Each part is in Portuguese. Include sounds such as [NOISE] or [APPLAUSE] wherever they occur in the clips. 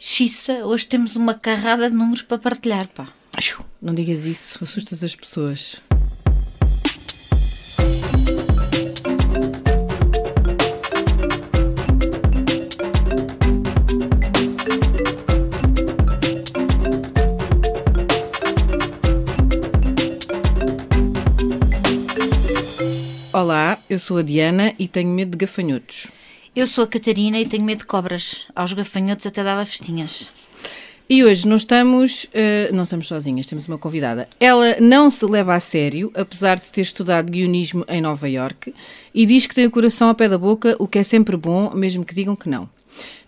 Xissa, hoje temos uma carrada de números para partilhar, pá. Não digas isso, assustas as pessoas. Olá, eu sou a Diana e tenho medo de gafanhotos. Eu sou a Catarina e tenho medo de cobras. Aos gafanhotos até dava festinhas. E hoje não estamos, uh, não estamos sozinhas, temos uma convidada. Ela não se leva a sério, apesar de ter estudado guionismo em Nova Iorque, e diz que tem o coração ao pé da boca, o que é sempre bom, mesmo que digam que não.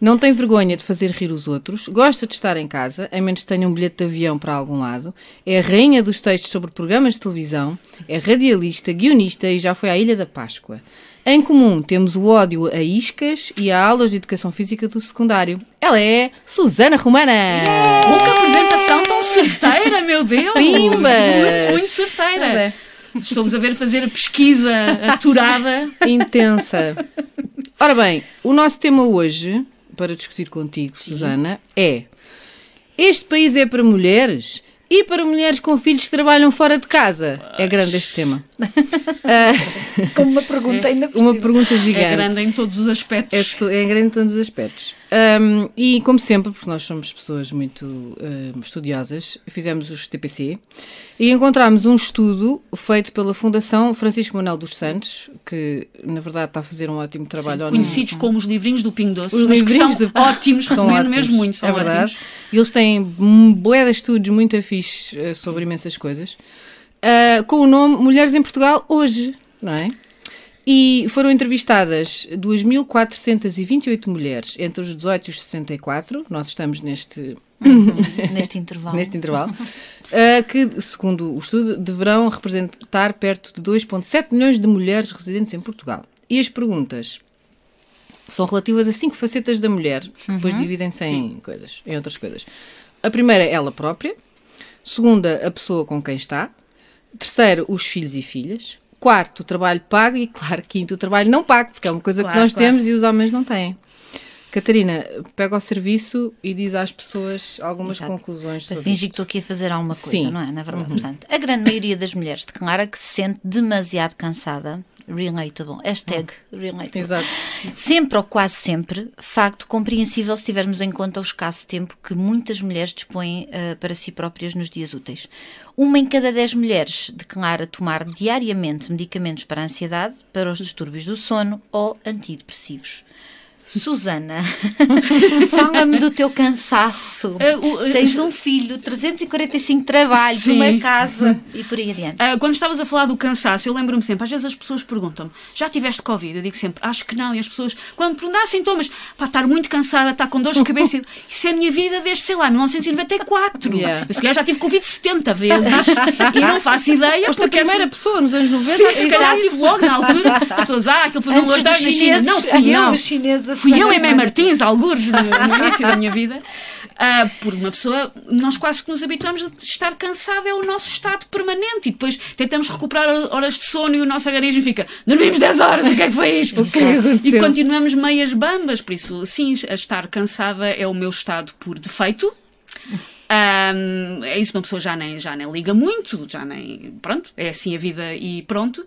Não tem vergonha de fazer rir os outros, gosta de estar em casa, a menos que tenha um bilhete de avião para algum lado, é a rainha dos textos sobre programas de televisão, é radialista, guionista e já foi à Ilha da Páscoa. Em comum temos o ódio a iscas e a aulas de educação física do secundário. Ela é Susana Romana! Yeah! Que apresentação tão certeira, meu Deus! Pimba! Muito, muito certeira! É. Estou-vos a ver fazer a pesquisa aturada. Intensa. Ora bem, o nosso tema hoje, para discutir contigo, Sim. Susana, é: Este país é para mulheres? E para mulheres com filhos que trabalham fora de casa? É grande este tema. [LAUGHS] Como uma pergunta ainda por Uma pergunta gigante. É grande em todos os aspectos. É, é grande em todos os aspectos. Um, e como sempre, porque nós somos pessoas muito uh, estudiosas, fizemos os TPC e encontramos um estudo feito pela Fundação Francisco Manuel dos Santos, que na verdade está a fazer um ótimo trabalho. Sim, conhecidos como os livrinhos do Pingo Doce, os livrinhos são de... ótimos, [LAUGHS] são ótimos. mesmo muito, são É verdade. Ótimos. Eles têm boé de estudos muito afixos uh, sobre imensas coisas, uh, com o nome Mulheres em Portugal Hoje, não é? E foram entrevistadas 2.428 mulheres entre os 18 e os 64. Nós estamos neste. Uhum, neste intervalo. [LAUGHS] neste intervalo. Uh, que, segundo o estudo, deverão representar perto de 2,7 milhões de mulheres residentes em Portugal. E as perguntas são relativas a cinco facetas da mulher, que depois uhum. dividem-se em coisas, em outras coisas. A primeira, ela própria. Segunda, a pessoa com quem está. Terceiro, os filhos e filhas. Quarto, o trabalho pago e, claro, quinto, o trabalho não pago, porque é uma coisa claro, que nós claro. temos e os homens não têm. Catarina, pega o serviço e diz às pessoas algumas Exato. conclusões Para fingir que estou aqui a fazer alguma coisa, Sim. não é? Na verdade, uhum. portanto, a grande maioria das mulheres declara que se sente demasiado cansada relatable. Hashtag relatable. Exato. Sempre ou quase sempre, facto compreensível se tivermos em conta o escasso tempo que muitas mulheres dispõem uh, para si próprias nos dias úteis. Uma em cada dez mulheres declara tomar diariamente medicamentos para a ansiedade, para os distúrbios do sono ou antidepressivos. Susana, [LAUGHS] fala-me do teu cansaço. Uh, uh, Tens um filho, 345 trabalhos, sim. uma casa e por aí adiante. Uh, quando estavas a falar do cansaço, eu lembro-me sempre, às vezes as pessoas perguntam-me, já tiveste Covid? Eu digo sempre, acho que não. E as pessoas, quando perguntam, ah, sintomas, para estar muito cansada, estar com dores de cabeça, [LAUGHS] isso é a minha vida desde, sei lá, 1994. Yeah. Eu se calhar já tive Covid 70 vezes [LAUGHS] e não faço ideia. Foste porque a primeira assim, pessoa nos anos 90. Sim, se calhar tive logo na altura. As pessoas, ah, aquilo foi num lockdown na China. Não, fui eu. Fui eu, Emé Martins, alguns no, no [LAUGHS] início da minha vida. Uh, por uma pessoa, nós quase que nos habituamos a estar cansado, é o nosso estado permanente. E depois tentamos recuperar horas de sono e o nosso organismo fica: dormimos 10 horas, o que é que foi isto? É e continuamos meias bambas. Por isso, sim, a estar cansada é o meu estado por defeito. Um, é isso, uma pessoa já nem, já nem liga muito, já nem. Pronto, é assim a vida e pronto.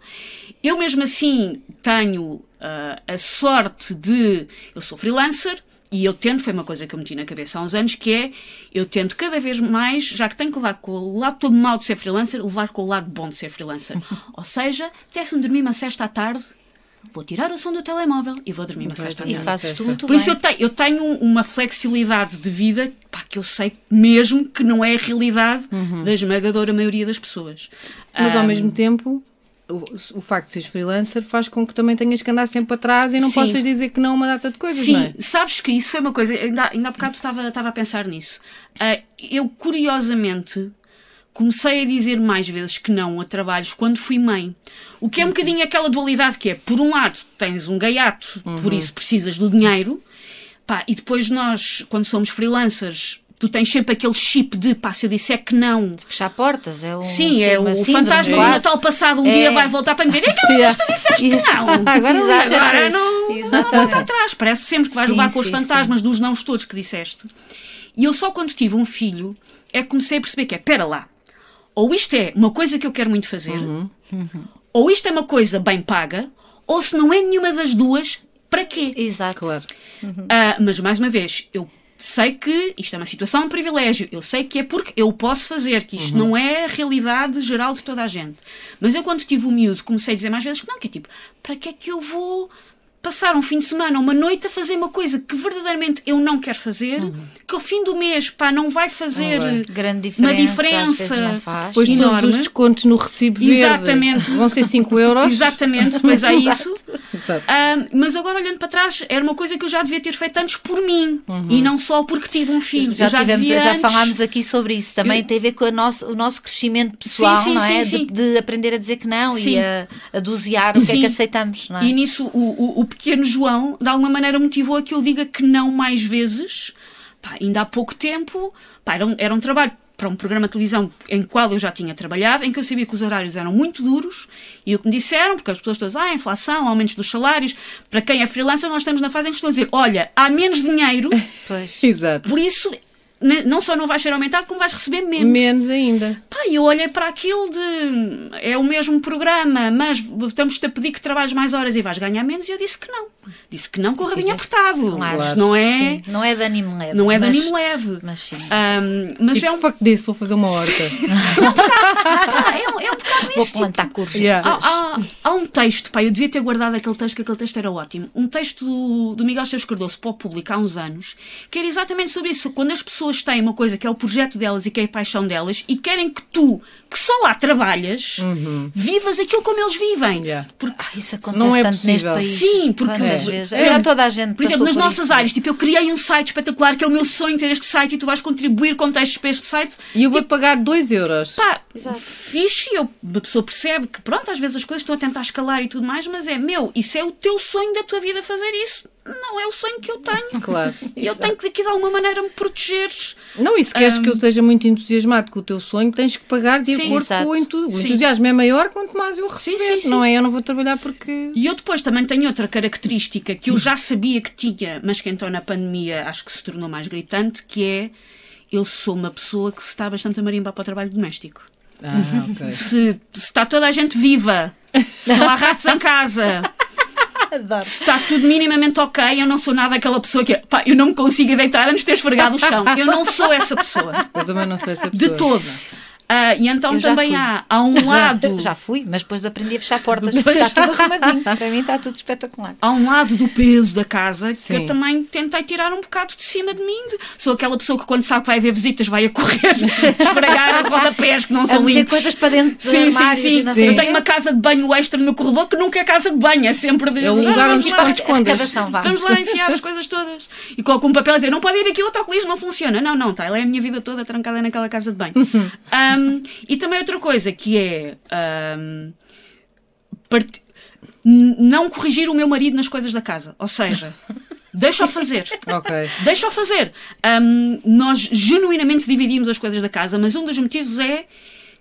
Eu mesmo assim tenho uh, a sorte de. Eu sou freelancer e eu tento, foi uma coisa que eu meti na cabeça há uns anos, que é eu tento cada vez mais, já que tenho que levar com o lado todo mal de ser freelancer, levar com o lado bom de ser freelancer. [LAUGHS] Ou seja, apetece-me dormir uma sexta à tarde, vou tirar o som do telemóvel e vou dormir uma sexta à tarde. E fazes tu muito Por isso eu tenho, eu tenho uma flexibilidade de vida pá, que eu sei mesmo que não é a realidade uhum. da esmagadora maioria das pessoas. Mas um, ao mesmo tempo o, o, facto de seres freelancer faz com que também tenhas que andar sempre atrás e não Sim. possas dizer que não a uma data de coisas, Sim, é? sabes que isso foi uma coisa, ainda, ainda há bocado estava, estava a pensar nisso. Uh, eu, curiosamente, comecei a dizer mais vezes que não a trabalhos quando fui mãe. O que é um uhum. bocadinho aquela dualidade que é, por um lado, tens um gaiato, uhum. por isso precisas do dinheiro, pá, e depois nós, quando somos freelancers, tu tens sempre aquele chip de pá, se eu disser que não. Fechar portas, é um. Sim, é o síndrome, fantasma do. Natal passado um É. dia vai voltar para me dizer, então, mas tu disseste que não. [LAUGHS] Agora Exato. Agora não, não volta atrás. Parece sempre que vais Sim, levar com os sim, fantasmas dos nãos todos que disseste. E eu só quando tive um filho é que comecei a perceber que é, pera lá, ou isto é uma coisa que eu quero muito fazer, Uhum. ou isto é uma coisa bem paga, ou se não é nenhuma das duas, para quê? Exato. Claro. Ah, mas mais uma vez, eu sei que isto é uma situação de privilégio, eu sei que é porque eu posso fazer, que isto não é a realidade geral de toda a gente. Mas eu, quando tive o miúdo, comecei a dizer mais vezes que não, que é tipo, para que é que eu vou passar um fim de semana, uma noite a fazer uma coisa que verdadeiramente eu não quero fazer, que ao fim do mês, pá, não vai fazer vai. Grande uma diferença. vezes diferença. Pois Enorme. todos os descontos no recibo verde Exatamente. vão ser 5 euros. Exatamente, [LAUGHS] depois há isso. Exato. Ah, mas agora olhando para trás, era uma coisa que eu já devia ter feito antes por mim e não só porque tive um filho. Já, já tivemos, devia já falámos aqui sobre isso. Também Eu- tem a ver com a nosso, o nosso crescimento pessoal, Sim, sim, não é? sim, sim. De, de aprender a dizer que não Sim. e a, a dosear o que é que aceitamos, não é? E nisso o, o, o pequeno João, de alguma maneira, motivou a que eu diga que não mais vezes. Pá, ainda há pouco tempo, pá, era, um, era um trabalho para um programa de televisão em qual eu já tinha trabalhado, em que eu sabia que os horários eram muito duros, e o que me disseram, porque as pessoas todas, ah, inflação, aumentos dos salários, para quem é freelancer, nós estamos na fase em que estão a dizer, olha, há menos dinheiro, Pois. [LAUGHS] Exato. por isso, não só não vais ser aumentado, como vais receber menos. Menos ainda. Pá, e eu olhei para aquilo de é o mesmo programa, mas estamos-te a pedir que trabalhes mais horas e vais ganhar menos, e eu disse que não. Disse que não com o rabinho Fizeste. apertado. Claro. Mas Não é, Sim, não é de ânimo leve. não é de mas, ânimo leve. Mas sim. Ahm, mas Tipo, é um, fuck disso, vou fazer uma horta. pá, [LAUGHS] é, um, é um bocado Vou isso. plantar courgettes. Yeah. Há, há- há um texto, pá, eu devia ter guardado aquele texto, que aquele texto era ótimo. Um texto do, do Miguel Chaves Cardoso para o público há uns anos, que era exatamente sobre isso. Quando as pessoas têm uma coisa que é o projeto delas e que é a paixão delas e querem que tu, que só lá trabalhas, vivas aquilo como eles vivem. Yeah. Porque Ah, isso acontece Não é tanto neste possível. país. Sim, porque- É. vezes? Já toda a gente Por exemplo, nas nossas isso. áreas, tipo, eu criei um site espetacular que é o meu sonho ter este site e tu vais contribuir com textos para este site. E eu vou-te pagar 2 euros. Pá, Exato. fixe, eu, a pessoa percebe que, pronto, às vezes as coisas estão a tentar escalar e tudo mais, mas é meu, isso é o teu sonho da tua vida fazer isso. Não é o sonho que eu tenho. [LAUGHS] Claro. E eu tenho que, de alguma maneira, me proteger. Não, e se queres que eu esteja muito entusiasmado com o teu sonho, tens que pagar de Sim, acordo exato. com o entusiasmo. O entusiasmo é maior quanto mais eu receber. sim, sim. Não é? Eu não vou trabalhar porque. E eu depois também tenho outra característica que eu já sabia que tinha, mas que então na pandemia acho que se tornou mais gritante, que é eu sou uma pessoa que se está bastante a marimbar para o trabalho doméstico. Ah, ok. Se, se está toda a gente viva, se não há ratos em casa, [LAUGHS] Adoro. se está tudo minimamente ok, eu não sou nada aquela pessoa que pá, eu não me consigo deitar antes de ter esfregado o chão. Eu não sou essa pessoa. Eu também não sou essa De pessoa. Ah, e então também fui. há, há um [LAUGHS] lado. Já fui, mas depois aprendi a fechar portas. [LAUGHS] Está tudo arrumadinho. Para mim está tudo espetacular. Há um lado do peso da casa que Sim. eu também tentei tirar um bocado de cima de mim. Sou aquela pessoa que quando sabe que vai haver visitas vai a correr, [LAUGHS] esfregar rodapés que não A são limpos. coisas para dentro de Sim, sim, sim. sei Eu tenho uma casa de banho extra no corredor que nunca é casa de banho, é sempre de. É lugar Vamos onde. Escavação, vá. Vamos lá enfiar as coisas todas. E coloco um papel a dizer: não pode ir aqui, o autocolismo não funciona. Não, não, tá. Ela é a minha vida toda trancada naquela casa de banho. Um, e também outra coisa que é. um, part- Não corrigir o meu marido nas coisas da casa. Ou seja, [LAUGHS] deixa-o fazer. Ok. Deixa-o fazer. Um, nós genuinamente dividimos as coisas da casa, mas um dos motivos é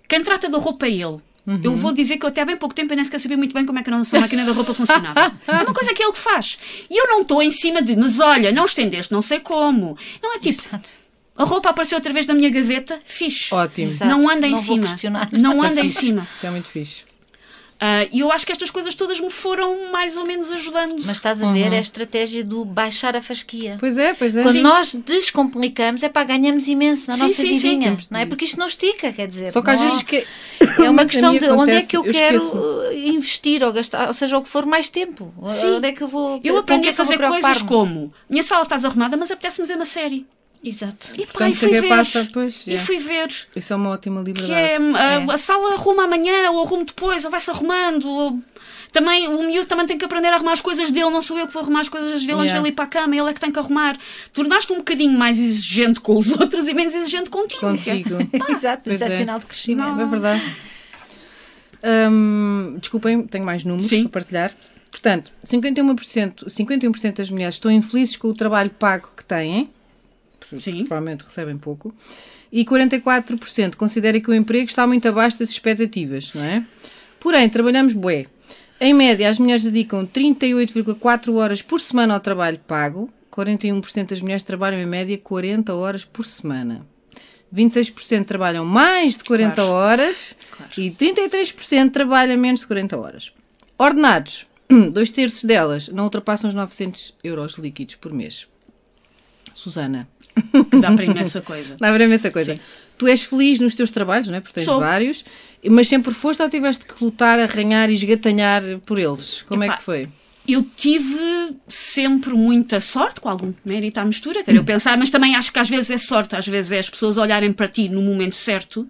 quem trata da roupa é ele. Eu vou dizer que eu até há bem pouco tempo eu nem sequer sabia muito bem como é que a nossa máquina da roupa funcionava. [LAUGHS] É uma coisa que é ele que faz. E eu não estou em cima de, mas olha, não estendeste, não sei como. Não é tipo, Exato. A roupa apareceu outra vez na minha gaveta, fixe. Ótimo. Exato. Não anda em Não cima. Não é anda em cima. Isso é muito fixe. Ah, E eu acho que estas coisas todas me foram mais ou menos ajudando. Mas estás a ver, é a estratégia do baixar a fasquia. Pois é, pois é. Quando Sim. nós descomplicamos, é para ganhamos imenso na Sim, nossa sim, sim. vidinha, não é? Porque isto não estica, quer dizer. Só que às não- vezes que. É uma [LAUGHS] A questão de onde é acontece, que eu, eu quero esqueço-me. uh, investir ou gastar, ou seja, o que for mais tempo. Sim. Onde é que eu vou. Eu aprendi a é vou fazer coisas como: minha sala está desarrumada, mas apetece-me ver uma série. Exato. E pá, e fui ver. passa, pois, E yeah. fui ver. Isso é uma ótima Que liberdade. é, a, É. a sala arruma amanhã, ou arrumo depois, ou vai-se arrumando. ou- Também o miúdo também tem que aprender a arrumar as coisas dele, não sou eu que vou arrumar as coisas dele antes de Yeah. ele ir para a cama, ele é que tem que arrumar. Tornaste um bocadinho mais exigente com os [LAUGHS] outros e menos exigente contigo. Contigo. [LAUGHS] Exato, Pois isso é, é. sinal de crescimento. É verdade. Hum, desculpem, tenho mais números Sim. para partilhar. Portanto, 51%, 51% das mulheres estão infelizes com o trabalho pago que têm. Sim. provavelmente recebem pouco. E 44% considera que o emprego está muito abaixo das expectativas, não é? Porém, trabalhamos bué. Em média, as mulheres dedicam 38,4 horas por semana ao trabalho pago. 41% das mulheres trabalham em média 40 horas por semana. 26% trabalham mais de 40 Claro. horas Claro. e 33% trabalham menos de 40 horas. Ordenados, [CLEARS THROAT] dois terços delas não ultrapassam os 900 euros líquidos por mês. Susana, Que dá para imensa coisa. [LAUGHS] dá para essa coisa. Sim. Tu és feliz nos teus trabalhos, não é? Porque tens Sou. vários, mas sempre foste ou tiveste que lutar, arranhar e esgatanhar por eles? Como é que foi? Eu tive sempre muita sorte, com algum mérito à mistura, quero eu pensar, mas também acho que às vezes é sorte, às vezes é as pessoas olharem para ti no momento certo.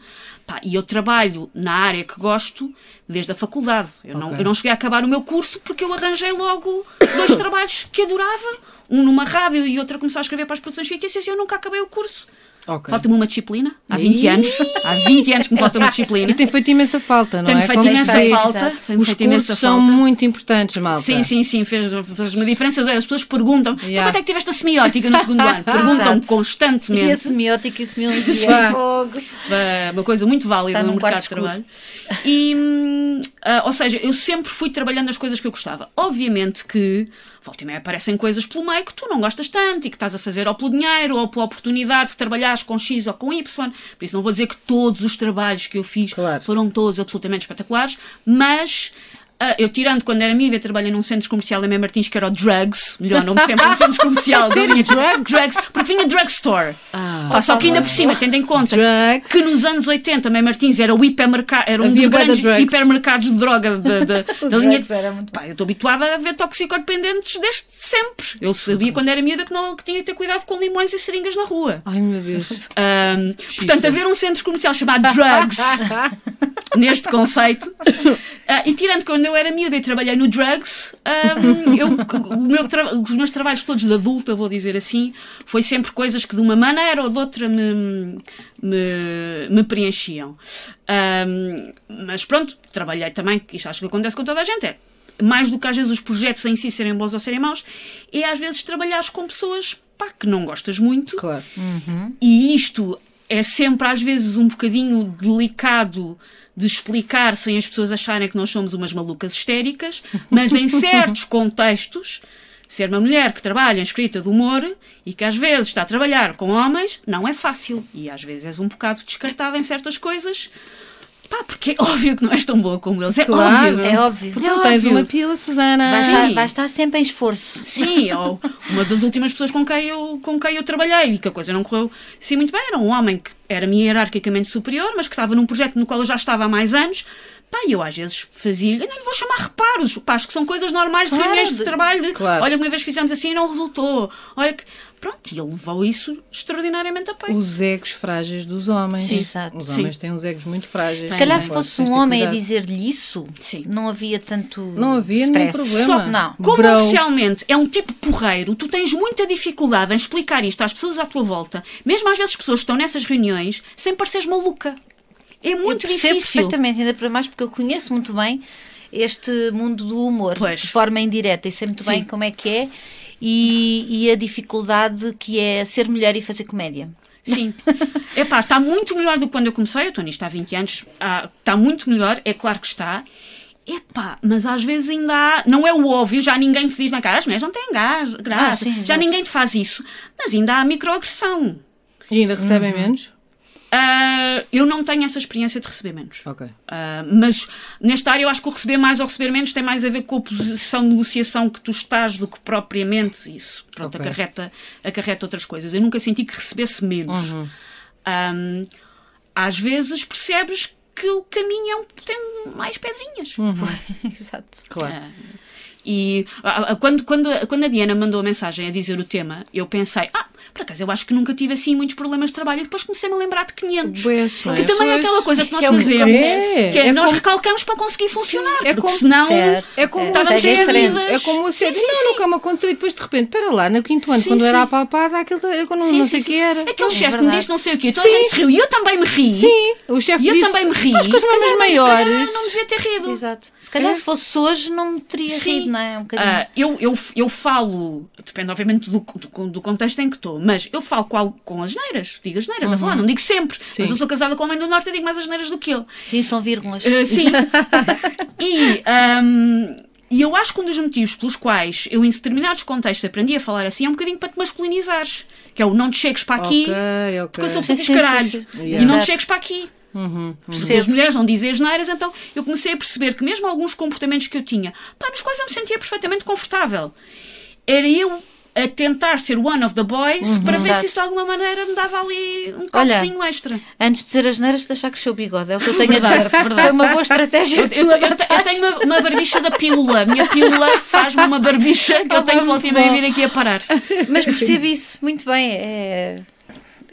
Pá, e eu trabalho na área que gosto desde a faculdade. Eu, não, Ok. eu não cheguei a acabar o meu curso porque eu arranjei logo dois trabalhos que adorava, um numa rádio e outro a começar a escrever para as produções fictícias e eu nunca acabei o curso. Ok. Falta-me uma disciplina, há 20 Ih. anos. Há 20 anos que me falta uma disciplina. [LAUGHS] E tem feito imensa falta, não Tem-me é? feito Como imensa sei, falta. Exato. Tem-me Os feito imensa são falta. muito importantes, malta. Sim, sim, sim, fez, fez uma diferença. As pessoas perguntam: "Então Yeah. quanto é que tiveste a semiótica no segundo ano? [LAUGHS] Perguntam Exato. constantemente. E a semiótica e a semiologia. Fogo. É uma coisa muito válida Está no mercado de trabalho. E, ah, ou seja, eu sempre fui trabalhando as coisas que eu gostava. Obviamente que volta e meia aparecem coisas pelo meio que tu não gostas tanto e que estás a fazer ou pelo dinheiro ou pela oportunidade de trabalhares com X ou com Y. Por isso não vou dizer que todos os trabalhos que eu fiz Claro. foram todos absolutamente espetaculares, mas. Ah, eu, tirando quando era amiga, trabalhei num centro comercial em Mem Martins que era o Drugs, melhor nome sempre no centro comercial. da linha Drugs? Drugs, porque vinha Drugstore. Ah. Pá, só que ainda por cima, tendo em conta Drugs. que nos anos 80 Mãe Martins era o hipermercado, era um Havia dos de grandes drugs. hipermercados de droga [LAUGHS] da, da, da linha. drugs era muito Pá, eu estou habituada a ver toxicodependentes desde sempre. Eu sabia quando era miúda que, não, que tinha que ter cuidado com limões e seringas na rua. Ai, meu Deus. Ahm, portanto, haver um centro comercial chamado Drugs [LAUGHS] neste conceito. ah, e tirando quando eu era miúda e trabalhei no Drugs, ahm, eu, o meu os meus trabalhos todos de adulta, vou dizer assim, foi sempre coisas que de uma maneira ou de outra me, me, me preenchiam. Ahm, mas pronto, trabalhei também, que isto acho que acontece com toda a gente, é mais do que às vezes os projetos em si serem bons ou serem maus, é às vezes trabalhares com pessoas pá, que não gostas muito Claro. e isto é sempre às vezes um bocadinho delicado de explicar sem as pessoas acharem que nós somos umas malucas histéricas, mas em certos [LAUGHS] contextos, ser uma mulher que trabalha em escrita de humor e que às vezes está a trabalhar com homens não é fácil. E às vezes és um bocado descartada em certas coisas. Pá, porque é [LAUGHS] óbvio que não és tão boa como eles. É Claro. óbvio. É óbvio. Porque É não tens óbvio. uma pila, Susana. Vai estar, vai estar sempre em esforço. Sim, [LAUGHS] ou uma das últimas pessoas com quem, eu, com quem eu trabalhei e que a coisa não correu assim muito bem era um homem que era-me hierarquicamente superior, mas que estava num projeto no qual eu já estava há mais anos. Pá, e eu às vezes fazia-lhe, eu nem lhe vou chamar reparos, pá, acho que são coisas normais de Claro, reuniões de de- trabalho, de, Claro. olha, uma vez fizemos assim e não resultou, olha que. Pronto, e ele levou isso extraordinariamente a peito. Os egos frágeis dos homens. Sim, exato. Os Sim. homens têm uns egos muito frágeis. Se calhar Não se fosse um homem a dizer-lhe isso, Sim. não havia tanto. Não havia nenhum stress. problema. Só- Não. Como Bro. oficialmente é um tipo porreiro, tu tens muita dificuldade em explicar isto às pessoas à tua volta, mesmo às vezes pessoas que estão nessas reuniões, sem pareceres maluca. É Eu muito percebo difícil. perfeitamente, ainda para mais porque eu conheço muito bem este mundo do humor Pois. de forma indireta e sei muito Sim. bem como é que é e, e a dificuldade que é ser mulher e fazer comédia. Sim. [LAUGHS] Epá, está muito melhor do que quando eu comecei. Eu estou nisto há 20 anos. Ah, Está muito melhor, é claro que está. Epá, mas às vezes ainda há. Não é o óbvio, já ninguém te diz na cara, as mulheres não têm gás, graça. Ah, sim, já ninguém te faz isso. Mas ainda há microagressão. E ainda recebem Uhum. menos? Ah, eu não tenho essa experiência de receber menos. Ok. Ah, mas nesta área eu acho que o receber mais ou receber menos tem mais a ver com a posição de negociação que tu estás do que propriamente isso. Pronto, Ok. acarreta, acarreta outras coisas. Eu nunca senti que recebesse menos. Uhum. Às vezes percebes que o caminho é um, tem mais pedrinhas. [LAUGHS] Exato. Claro. Ah, e quando, quando, quando a Diana mandou a mensagem a dizer o tema, eu pensei, ah, por acaso eu acho que nunca tive assim muitos problemas de trabalho. E depois comecei-me a lembrar de 500. Pois, é? Que também é Pois. aquela coisa que nós É fazemos, É, que é, é nós como- recalcamos para conseguir funcionar, é porque como- senão Certo. É como É, vidas. É como assédio. Sim, sim, não, sim. nunca me aconteceu. E depois de repente, espera lá, no quinto ano, Sim, quando eu era sim. apalpada, aquilo eu não, Sim, não sim, sei o sim. que era. Aquele É chefe me verdade. disse não sei o quê, toda a Sim. gente se riu e eu também me ri. Sim, o chefe E eu disse. também me ri. Estás com as calhar maiores. Não devia ter rido. Exato. Se calhar É. se fosse hoje não me teria Sim, rido não é? Um bocadinho. Ah, eu, eu, eu falo, depende obviamente do, do, do contexto em que estou, mas eu falo com, com as neiras, digo as neiras a falar, não digo sempre. Mas eu sou casada com um homem do Norte e digo mais as neiras do que ele. Sim, são vírgulas. Uh, sim. [LAUGHS] e, um, e eu acho que um dos motivos pelos quais eu, em determinados contextos, aprendi a falar assim é um bocadinho para te masculinizares. Que é o não te chegues para aqui, Ok, ok. porque eu sou Sim, filho sim, caralho. sim, sim. E Yeah. não te chegues para aqui. Porque Percebo. as mulheres não dizem as neiras, então eu comecei a perceber que mesmo alguns comportamentos que eu tinha, pá, nos quais eu me sentia perfeitamente confortável, era eu a tentar ser one of the boys para ver Exato. se isso de alguma maneira me dava ali um calcinho extra. Antes de dizer as neiras, deixar crescer o bigode. É o que eu tenho a Verdade, dizer. verdade. Foi uma boa estratégia. Eu, eu- eu eu tenho uma, uma barbicha da pílula. A minha pílula faz-me uma barbicha que eu tenho que voltar e vir aqui a parar. Mas percebo isso muito bem. É,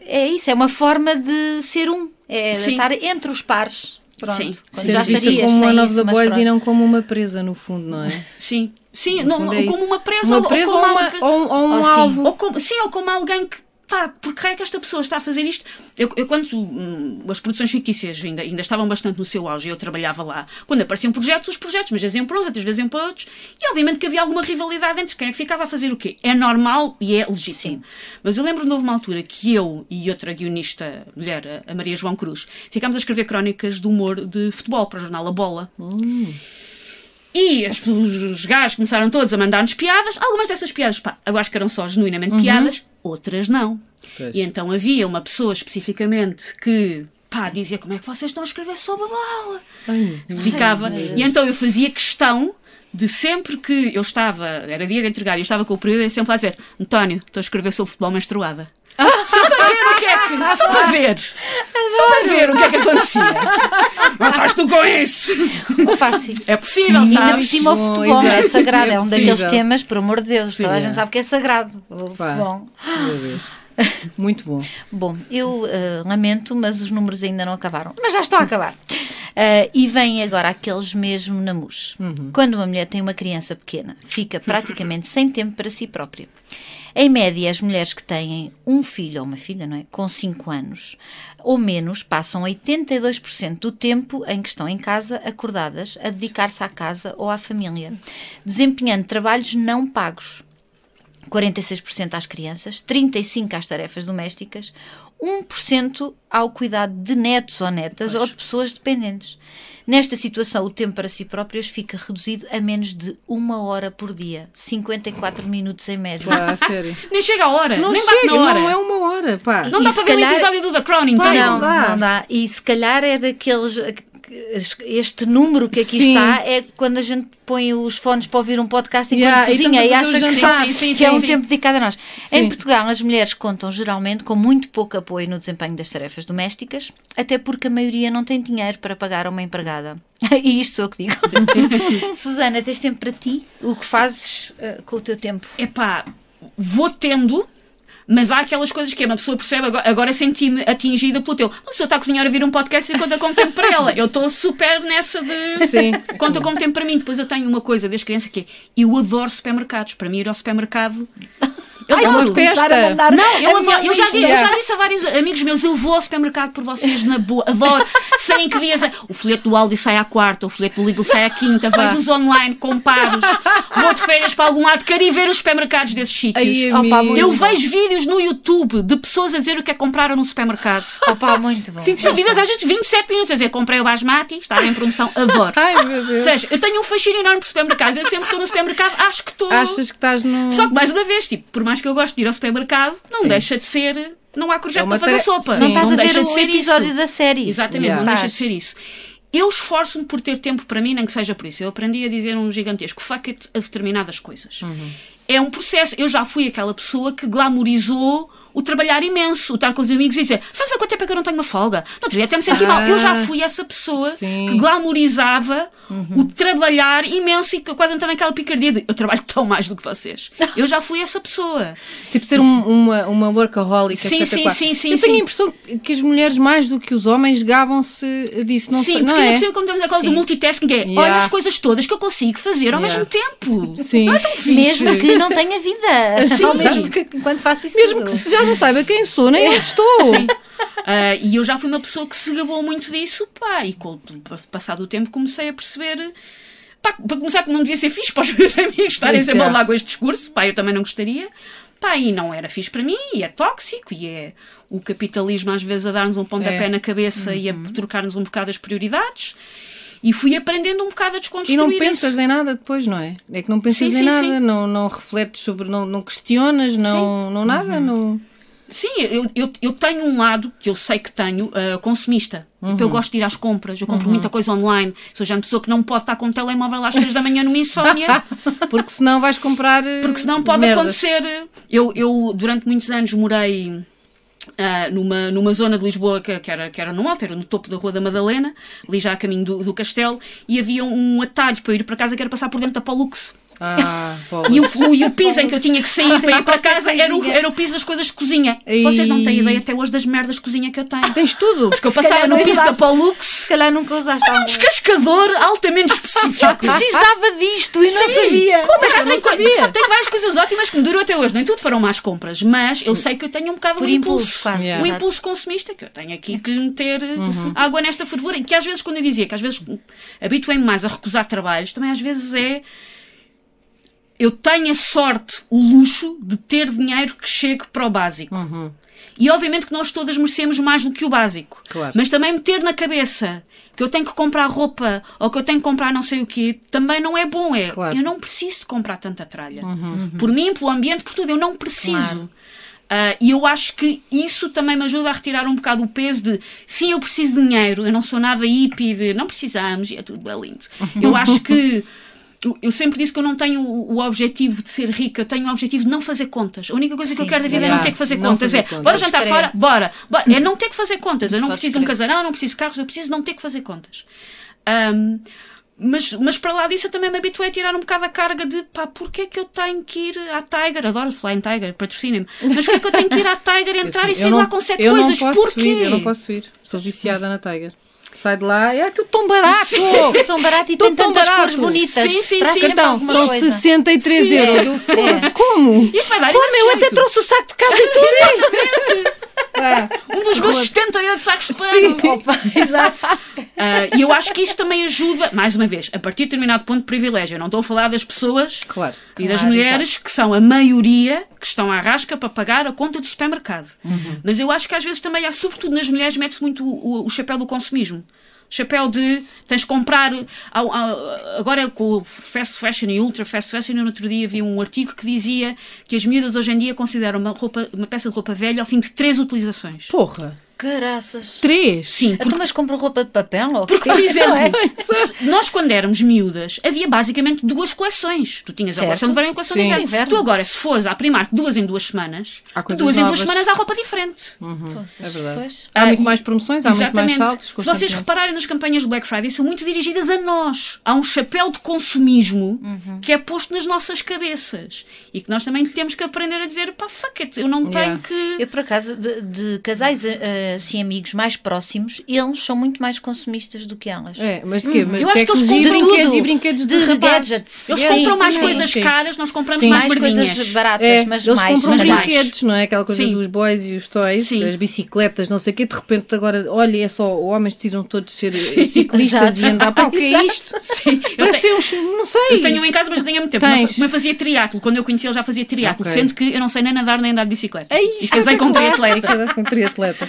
é isso, é uma forma de ser um. É Sim. estar entre os pares. Pronto. Sim. Quando já estarias como the mas boys e não como uma presa, no fundo, não é? Sim, sim, não, é ou como uma presa, Uma ou, presa ou ou, como uma- alguém- ou- ou um Ou sim. alvo. ou como- sim, ou como alguém que. Pá, porque é que esta pessoa está a fazer isto? Eu, eu quando hum, as produções fictícias ainda, ainda estavam bastante no seu auge, eu trabalhava lá. Quando apareciam projetos, os projetos, mas às vezes iam para uns, outras vezes iam para outros. E obviamente que havia alguma rivalidade entre quem é que ficava a fazer o quê. É normal e é legítimo. Mas eu lembro de uma altura que eu e outra guionista, mulher, a Maria João Cruz, ficámos a escrever crónicas de humor de futebol para o jornal A Bola. E as- os gajos começaram todos a mandar-nos piadas. Algumas dessas piadas, pá, eu acho que eram só genuinamente piadas, outras não. Pois. E então havia uma pessoa especificamente que, pá, dizia como é que vocês estão a escrever sobre a bola. Ai, Ficava. E então eu fazia questão de sempre que eu estava, era dia de entregar e eu estava com o período, eu sempre lá a dizer: António, estou a escrever sobre futebol menstruada. [LAUGHS] Só para ver o que é que. Só para ver. Só para ver o que é que acontecia. [LAUGHS] Não estás tu com isso. Opa, sim. É possível, Ainda por sabes? cima o futebol é sagrado, é, É um daqueles temas, por amor de Deus, toda a Sim, gente é. sabe que é sagrado o futebol. meu Deus. [LAUGHS] Muito bom. Bom, eu eh, lamento, mas os números ainda não acabaram. Mas já estão a acabar. [LAUGHS] Eh, e vêm agora aqueles mesmo namus. Quando uma mulher tem uma criança pequena, fica praticamente sem tempo para si própria. Em média, as mulheres que têm um filho ou uma filha, não é? Com 5 anos ou menos, passam 82% do tempo em que estão em casa, acordadas, a dedicar-se à casa ou à família, desempenhando trabalhos não pagos. 46% às crianças, 35% às tarefas domésticas, 1% ao cuidado de netos ou netas ou de pessoas dependentes. Nesta situação, o tempo para si próprias fica reduzido a menos de uma hora por dia, 54 minutos em média. Pá, a sério. [LAUGHS] Nem chega a hora, Não nem chega, hora. não é uma hora, pá. Não E dá para ver calhar- um episódio do The Crown inteiro. Pá, não, não dá. não dá. E se calhar é daqueles. Este número que aqui Sim. está é quando a gente põe os fones para ouvir um podcast enquanto Yeah, e cozinha e, a acha que, sabe. Sim, sim, que é um tempo dedicado a nós. Em. Portugal, as mulheres contam geralmente com muito pouco apoio no desempenho das tarefas domésticas, até porque a maioria não tem dinheiro para pagar uma empregada. [LAUGHS] E isto sou eu que digo. [LAUGHS] Susana, tens tempo para ti? O que fazes eh, com o teu tempo? Epá, vou tendo, mas há aquelas coisas que uma pessoa percebe, agora, agora senti-me atingida pelo teu. A pessoa está a cozinhar a vir um podcast e conta com tempo para ela. Eu estou super nessa de. Sim. Conta com tempo para mim. Depois eu tenho uma coisa desde criança que é: eu adoro supermercados. Para mim, ir ao supermercado. Eu uma adoro. festa. Mandar Não, eu, a minha eu já eu já disse a vários amigos meus, eu vou ao supermercado por vocês na boa, adoro. [LAUGHS] Sei em que dias. O folheto do Aldi sai à quarta, o folheto do Lidl sai à quinta, vejo-os online, comparo-os, vou de férias para algum lado, quero ir ver os supermercados desses sítios. Ai, Opa. Eu vejo vídeos no YouTube de pessoas a dizer o que é que compraram no supermercado. Opa, muito bom. São vídeos às vezes de 27 minutos a dizer comprei o basmati, está em promoção, adoro. Ai, meu Ou Deus. seja, eu tenho um fascínio enorme por supermercados. Eu sempre estou no supermercado, acho que estou. Achas que estás no. Só que, mais uma vez, tipo, por mais que eu goste de ir ao supermercado, não Sim. deixa de ser. Não há courgette É para fazer sopa. Sim. Não estás a ver deixa o de ser episódio isso. da série. Exatamente, Yeah. não deixa de ser isso. Eu esforço-me por ter tempo para mim, nem que seja por isso. Eu aprendi a dizer um gigantesco fuck it a determinadas coisas. Uhum. É um processo. Eu já fui aquela pessoa que glamourizou o trabalhar imenso, o estar com os amigos e dizer sabes há quanto tempo é que eu não tenho uma folga? No outro dia até me senti mal. Eu já fui essa pessoa sim. que glamourizava o trabalhar imenso e que quase entrar naquela picardia de eu trabalho tão mais do que vocês. Eu já fui essa pessoa. Tipo, ser um- uma, uma workaholic Sim, sim, sim, sim, Eu tenho sim. a impressão que as mulheres, mais do que os homens, gabam-se disso. Não Sim, sei, porque não ainda é? cima, como temos a coisa do multitasking, é Yeah. olha as coisas todas que eu consigo fazer ao Yeah. mesmo tempo. Sim. Não é tão fixe. Mesmo que não tenha vida. Sim. Ao mesmo que enquanto faço isso Mesmo tudo. que se já não saiba quem sou, nem onde estou. [LAUGHS] Sim. Ah, e eu já fui uma pessoa que se gabou muito disso, pá, e com o passado o tempo comecei a perceber Pá, para começar, que não devia ser fixe para os meus [LAUGHS] amigos estarem sempre é. a lá com este discurso. Pá, eu também não gostaria. Pá, e não era fixe para mim, e é tóxico, e é o capitalismo às vezes a dar-nos um pontapé É. na cabeça e a Uhum. trocar-nos um bocado as prioridades. E fui aprendendo um bocado a E desconstruir não isso. pensas em nada depois, não é? É que não pensas Sim, em sim, nada, sim. Não, não refletes sobre, não, não questionas, não, não nada, Uhum. não. Sim, eu, eu, eu tenho um lado que eu sei que tenho, ah, consumista. Tipo, eu Uhum. gosto de ir às compras, eu compro muita coisa online. Sou já uma pessoa que não pode estar com o telemóvel às três da manhã numa insónia, [LAUGHS] Porque senão vais comprar. eh, porque senão pode merdas. acontecer. Eu, eu, durante muitos anos, morei ah, numa, numa zona de Lisboa que, que era, que era no alto, era no topo da Rua da Madalena, ali já a caminho do, do castelo, e havia um atalho para ir para casa que era passar por dentro da Pollux. Ah, E o, o, e o piso em que eu tinha que sair para ir para casa era o, era o piso das coisas de cozinha. Ei. Vocês não têm ideia até hoje das merdas de cozinha que eu tenho. Tens tudo. Porque eu passava no não piso da usaste. Pollux, Se calhar nunca usaste um algum. descascador altamente específico. Precisava disto e não Sim. sabia. Por acaso Eu não sabia. tem várias coisas ótimas que me duram até hoje. Nem tudo foram más compras, mas eu sei que eu tenho um bocado Por um impulso. impulso, quase. Yeah. O exato. impulso consumista que eu tenho aqui que meter eh, Uhum. água nesta fervura. E que às vezes, quando eu dizia que às vezes habituei-me mais a recusar trabalhos, também às vezes é. Eu tenho a sorte, o luxo de ter dinheiro que chegue para o básico. Uhum. E obviamente que nós todas merecemos mais do que o básico. Claro. Mas também meter na cabeça que eu tenho que comprar roupa ou que eu tenho que comprar não sei o quê, também não é bom. É, Claro. Eu não preciso de comprar tanta tralha. Por mim, pelo ambiente, por tudo, eu não preciso. Claro. Ah, e eu acho que isso também me ajuda a retirar um bocado o peso de sim, eu preciso de dinheiro, eu não sou nada hippie de não precisamos e é tudo bem lindo. Eu [LAUGHS] acho que eu- eu sempre disse que eu não tenho o o objetivo de ser rica, eu tenho o objetivo de não fazer contas. A única coisa que eu Sim, quero da vida é yeah. não ter que fazer contas. fazer é, contas. bora jantar fora, bora. Bora. É não ter que fazer contas. Eu não Podes preciso de um casarão, não preciso de carros, eu preciso de não ter que fazer contas. Ahm, mas, mas para lá disso eu também me habituei a tirar um bocado a carga de pá, porquê é que eu tenho que ir à Tiger? Adoro Flying Tiger, patrocinem-me. Mas porquê é que eu tenho que ir à Tiger, [LAUGHS] entrar e sair lá com sete eu coisas? Não posso Porquê? ir, eu não posso ir. Sou viciada na Tiger. Sai de lá, é aquilo tão barato! Tudo tão barato e Tudo tem tão tantas barato. cores bonitas. Sim, sim, sim. Então, são coisa. 63 Sim. euros. Eu foda-se, como? Isto vai dar Pô, imenso meu, até trouxe o saco de casa e tudo. Um dos meus 78 sacos de pano. Opa, [LAUGHS] exato. Ah, e eu acho que isto também ajuda, mais uma vez, a partir de determinado ponto de privilégio. Eu não estou a falar das pessoas Claro. e das Claro, mulheres que são a maioria que estão à rasca para pagar a conta do supermercado. Mas eu acho que às vezes também há, sobretudo nas mulheres, mete-se muito o- o chapéu do consumismo. Chapéu de tens de comprar. agora com o fast fashion e ultra fast fashion, eu no outro dia vi um artigo que dizia que as miúdas hoje em dia consideram uma, roupa, uma peça de roupa velha ao fim de três utilizações. Porra. Caraças. Três? Sim, Então, mas compra roupa de papel? Ou porque, quê? por exemplo, Não é? [LAUGHS] nós quando éramos miúdas, havia basicamente duas coleções. Tu tinhas a Certo. coleção de verão e a coleção de Sim. inverno. Inverno. Tu agora, se fores à Primark duas em duas semanas, de duas em duas novas. semanas há roupa diferente. Poças, É verdade. pois. Há Ah, muito e- mais promoções, há muito mais saltos. Se vocês repararem nas campanhas do Black Friday, são muito dirigidas a nós. Há um chapéu de consumismo Uhum. que é posto nas nossas cabeças. E que nós também temos que aprender a dizer, pá, fuck it, eu não tenho Yeah. que... Eu, por acaso, de, de casais eh, assim, amigos mais próximos, eles são muito mais consumistas do que elas. É, mas de quê? Mas Eu acho que eles compram brinquedos, tudo. e brinquedos de, De gadgets. Eles compram mais sim, coisas sim. caras, nós compramos mais mais coisas baratas, É, mas eles mais compram mas mais. brinquedos, não é? Aquela coisa dos boys e os toys, as bicicletas, não sei o quê. De repente agora, olha, é só homens decidam todos ser ciclistas Exato. e andar. Pá, [LAUGHS] o que é isto? [LAUGHS] Sim, eu Parece tenho- ser um... Não sei. Eu tenho um em casa, mas eu tenho há muito tempo. Tens. Mas fazia triatlo. Quando eu conheci ele já fazia triatlo. Ok. Sendo que eu não sei nem nadar nem andar de bicicleta. Ei, [LAUGHS] e casei com um triatleta. Com um triatleta.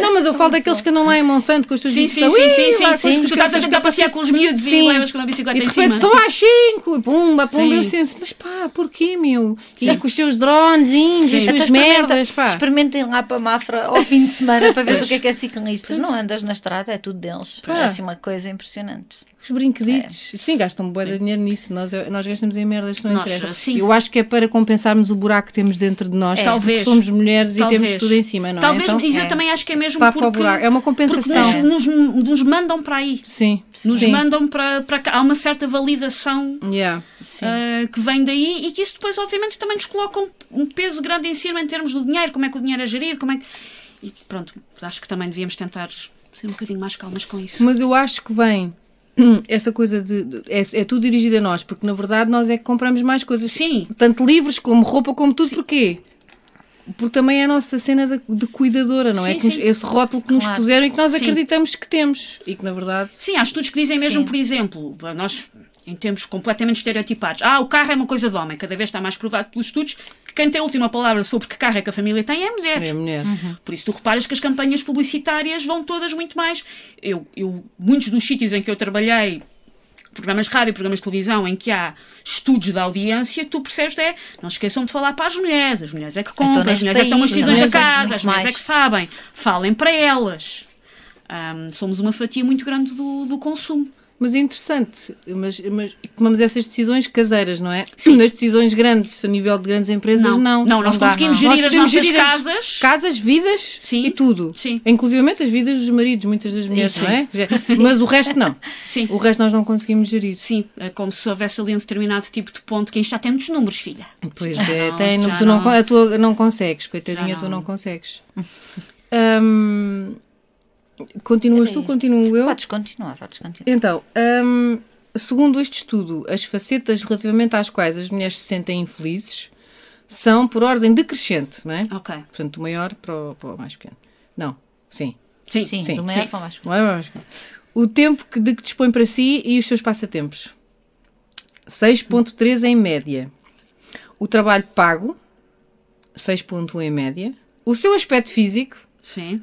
Não, mas eu falo daqueles que andam lá em Monsanto com as suas Sim, sim, sim, sim, sim, as Tu estás a tentar passear com os miúdos e Sim. levas com uma bicicleta E de repente são às 5, pumba, pumba, Sim. eu sempre, mas pá, porquê, meu? E é com os seus drones, e Sim. as experimenta- merdas, pá. Experimentem lá para Mafra ao fim de semana para ver o que é que é ciclistas. Não andas na estrada, é tudo deles. É assim uma coisa impressionante. Os brinqueditos. Sim, gastam bué de dinheiro nisso. Nós, nós gastamos em merdas que não Nós, interessam. sim. Eu acho que é para compensarmos o buraco que temos dentro de nós. É. Talvez. Somos mulheres Talvez. e temos tudo em cima, não Talvez, é? Então, mas eu é. também acho que é mesmo o porque. É uma porque compensação. nos, nos, nos mandam para aí. Sim. Nos sim. mandam para, para cá. Há uma certa validação Yeah. ah, que vem daí e que isso depois, obviamente, também nos coloca um, um peso grande em cima em termos do dinheiro, como é que o dinheiro é gerido, como é que... E pronto, acho que também devíamos tentar ser um bocadinho mais calmas com isso. Mas eu acho que vem [CLEARS THROAT] essa coisa de. de- é, é tudo dirigido a nós, porque na verdade nós é que compramos mais coisas. Sim. Tanto livros como roupa, como tudo. Porquê? Porque também é a nossa cena de, de cuidadora, não é? Sim, Que nos- esse rótulo que nos Claro. puseram e que nós Sim. acreditamos que temos. E que na verdade. Sim, há estudos que dizem mesmo, Sim. por exemplo, nós em termos completamente estereotipados. Ah, o carro é uma coisa de homem. Cada vez está mais provado pelos estudos que quem tem a última palavra sobre que carro é que a família tem é a mulher. É a mulher. Por isso tu reparas que as campanhas publicitárias vão todas muito mais. Eu, eu muitos dos sítios em que eu trabalhei, programas de rádio, programas de televisão, em que há estudos da audiência, tu percebes é, não esqueçam de falar para as mulheres. As mulheres é que compram, as neste mulheres é que tomam as decisões da as mulheres casa, as mulheres é que sabem. Falem para elas. Ahm, somos uma fatia muito grande do, do consumo. Mas é interessante, mas, mas tomamos essas decisões caseiras, não é? Sim. Nas decisões grandes, a nível de grandes empresas, Não. não. Não, nós dá. conseguimos Nós gerir as podemos nossas gerir as casas. Casas, vidas Sim. e tudo. Sim. Inclusivamente as vidas dos maridos, muitas das mulheres, Sim. não é? [LAUGHS] Mas o resto não. Sim. O resto nós não conseguimos gerir. Sim, é como se houvesse ali um determinado tipo de ponto que já tem muitos números, filha. Pois Já é, não, tem, tu não, não. a tua não consegues, coitadinha, tu não. não consegues. [LAUGHS] Hum, continuas tu, continuo eu. Podes continuar, podes continuar. Então, hum, segundo este estudo, as facetas relativamente às quais as mulheres se sentem infelizes são por ordem decrescente, não é? Ok. Portanto, do maior para o, para o mais pequeno. Não, sim. Sim, Sim, sim, do maior sim. para o mais Do maior para o mais pequeno. O tempo que, de que dispõe para si e os seus passatempos. 6.3 em média. O trabalho pago, 6.1 em média. O seu aspecto físico, Sim.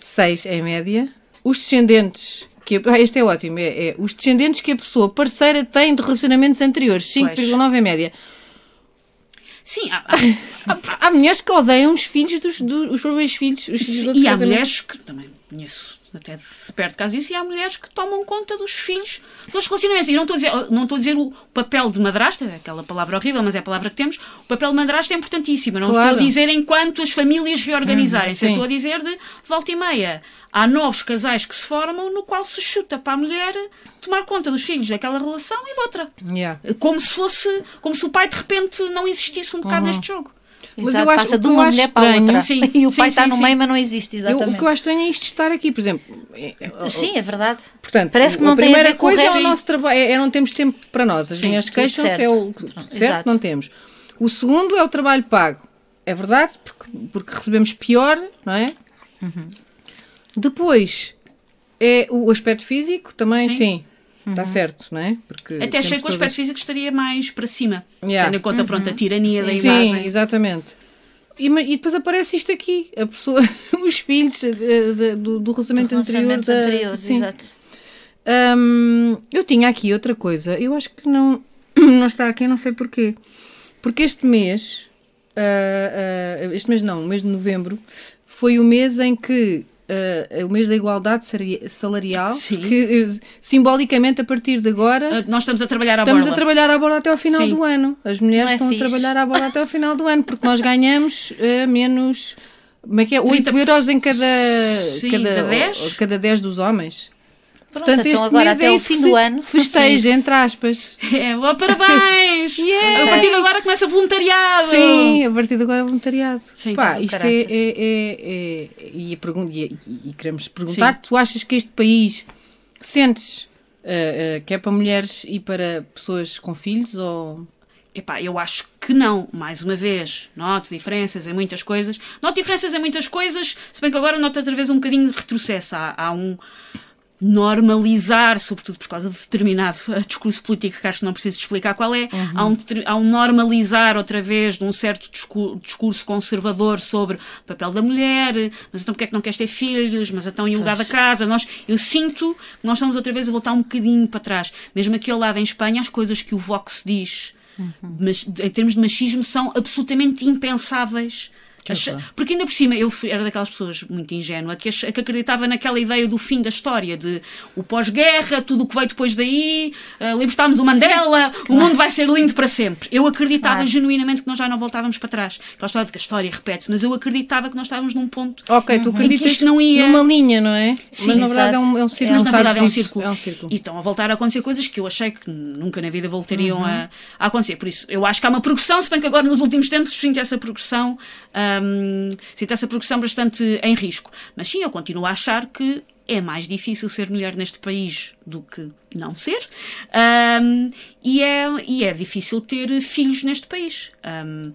6 em média. Os descendentes. Que, ah, este é ótimo. É, é os descendentes que a pessoa parceira tem de relacionamentos anteriores. 5,9 em média. Sim, há, há- [LAUGHS] Há, há mulheres que odeiam os filhos dos, dos os próprios filhos. Os filhos Sim, e há mulheres que também conheço até de perto caso disso, e há mulheres que tomam conta dos filhos dos relacionamentos. E não estou a dizer, não estou a dizer o papel de madrasta, aquela palavra horrível, mas é a palavra que temos. O papel de madrasta é importantíssimo. Não Claro. estou a dizer enquanto as famílias reorganizarem-se. Uhum, sim. estou a dizer de volta e meia. Há novos casais que se formam no qual se chuta para a mulher tomar conta dos filhos daquela relação e de outra. Yeah. Como se fosse, como se o pai de repente não existisse um bocado neste jogo. Mas Exato, eu acho- passa de eu uma mulher para a estranho- outra. Sim, [LAUGHS] e o sim, pai está sim, no sim. meio, mas não existe, Eu, exatamente. o que eu acho estranho é isto estar aqui, por exemplo. é- é- Sim, é verdade. Portanto, Parece que a não tem a primeira ver com o coisa é o nosso trabalho, é, é não temos tempo para nós. As queixam-se, certo. é o Exato. certo, não temos. O segundo é o trabalho pago. É verdade, porque, porque recebemos pior, não é? Uhum. Depois é o aspecto físico, também Sim. Sim. Uhum. Está certo, não é? Porque Até achei que o aspecto todas- físico estaria mais para cima. Yeah. Tendo em conta, pronto, a tirania da Sim, imagem. exatamente. E, e depois aparece isto aqui, a pessoa, [LAUGHS] os filhos eh, de- do, do relacionamento anterior. da- sim. exato. Hum, eu tinha aqui outra coisa, eu acho que não, [CLEARS THROAT] não está aqui, não sei porquê. Porque este mês, ah, ah, este mês não, o mês de novembro, foi o mês em que. Ah, o mês da igualdade salarial, Sim. que eh, simbolicamente a partir de agora Ah, Nós estamos a trabalhar à Estamos borla. a trabalhar à borda até ao final Sim. do ano. As mulheres é estão fixe. a trabalhar à borda até ao final do ano, porque nós ganhamos eh, menos. Como é que é? 8 30%. euros em cada, Sim, cada, cada 10? ou- cada 10 dos homens. Pronto, Portanto, então agora até é isso fim do ano. Festeja, entre aspas. [LAUGHS] É, boa, parabéns! [LAUGHS] Yeah. A partir de agora começa voluntariado! Sim, a partir de agora é voluntariado. Sim, Pá, isto é, é, é, é- e, e, queremos perguntar: tu achas que este país sentes eh, eh, que é para mulheres e para pessoas com filhos? Ou... Epá, eu acho que não. Mais uma vez, noto diferenças em muitas coisas. Noto diferenças em muitas coisas, se bem que agora noto outra vez um bocadinho de retrocesso. Há, há um normalizar, sobretudo por causa de determinado [LAUGHS] discurso político que acho que não preciso explicar qual é, há, um, há um normalizar outra vez de um certo discu- discurso conservador sobre o papel da mulher, mas então porque é que não queres ter filhos, mas então e o lugar da casa, nós, eu sinto que nós estamos outra vez a voltar um bocadinho para trás, mesmo aquele lado em Espanha, as coisas que o Vox diz mas, em termos de machismo são absolutamente impensáveis. Acha-. Porque ainda por cima eu era daquelas pessoas muito ingênua que, ach- que acreditava naquela ideia do fim da história, de o pós-guerra, tudo o que veio depois daí, uh, libertámos o Mandela, o mundo vai ser lindo para sempre. Eu acreditava Claro. genuinamente que nós já não voltávamos para trás. Aquela história de que a história repete-se, mas eu acreditava que nós estávamos num ponto. Ok, tu Em que acreditas isto não ia- numa linha, não é? Sim, mas na verdade é um, é um círculo. Mas na verdade é um círculo. É um círculo. E estão a voltar a acontecer coisas que eu achei que nunca na vida voltariam Uhum. a, a acontecer. Por isso, eu acho que há uma progressão, se bem que agora nos últimos tempos sinto essa progressão, sinto essa progressão bastante em risco. Mas sim, eu continuo a achar que é mais difícil ser mulher neste país do que não ser. Hum, e, é, e é difícil ter filhos neste país. Hum,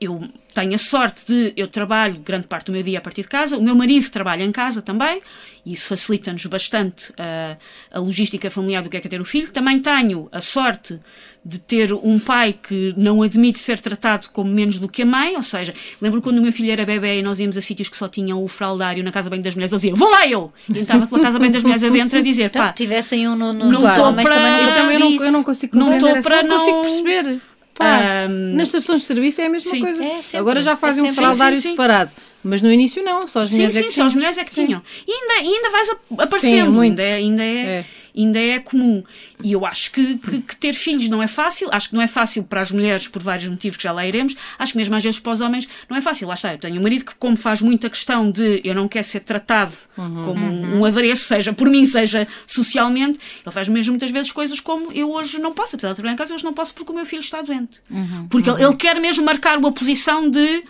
eu tenho a sorte de eu trabalho grande parte do meu dia a partir de casa, o meu marido trabalha em casa também, e isso facilita-nos bastante a, a logística familiar do que é que é ter o filho. Também tenho a sorte de ter um pai que não admite ser tratado como menos do que a mãe, ou seja, lembro quando o meu filho era bebê e nós íamos a sítios que só tinham o fraldário na casa bem das mulheres, ele dizia, vou lá eu! E estava pela casa bem das mulheres adentro a dizer, pá, tivessem um no, no não estou para... também não, eu, não, eu não consigo não estou para não, consigo perceber. Pá, um, nas estações de serviço é a mesma sim, coisa. É Agora já fazem é um fraldário separado. Mas no início não, só as mulheres sim, é sim, que só tinham. as mulheres é que tinham. E ainda, ainda vais aparecendo, sim, ainda, é, ainda, é, é. Ainda é comum. E eu acho que, que, que, ter filhos não é fácil, acho que não é fácil para as mulheres por vários motivos que já lá iremos, acho que mesmo às vezes para os homens não é fácil. Lá está, eu tenho um marido que, como faz muita questão de eu não quero ser tratado uhum, como uhum. um adereço, seja por mim, seja socialmente, ele faz mesmo muitas vezes coisas como eu hoje não posso, apesar de trabalhar em casa, eu hoje não posso porque o meu filho está doente. Uhum, porque ele, ele quer mesmo marcar uma posição de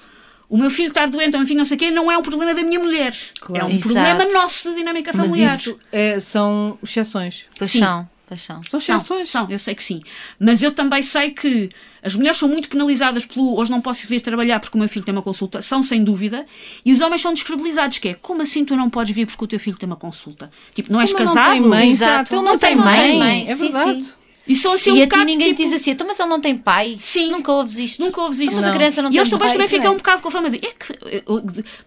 o meu filho estar doente ou enfim não sei o quê não é um problema da minha mulher. Claro. É um Exato. problema nosso de dinâmica familiar. Mas isso é, são exceções. Pois Sim. são. Pois são. São São, exceções. são, eu sei que sim. Mas eu também sei que as mulheres são muito penalizadas pelo hoje não posso vir trabalhar porque o meu filho tem uma consulta, são sem dúvida, e os homens são descredibilizados, que é como assim tu não podes vir porque o teu filho tem uma consulta? Tipo, não és Mas casado? Não tem mãe, Exato. exato. Ele não, Não tem tem mãe. mãe. É Sim, verdade. sim. E são assim E um a bocado, ninguém tipo, diz assim, então, mas ele não tem pai? Sim. Nunca ouves isto. Nunca ouves isto. Mas a criança não e tem eles depois também não é? ficam um bocado com a fama de é que eh,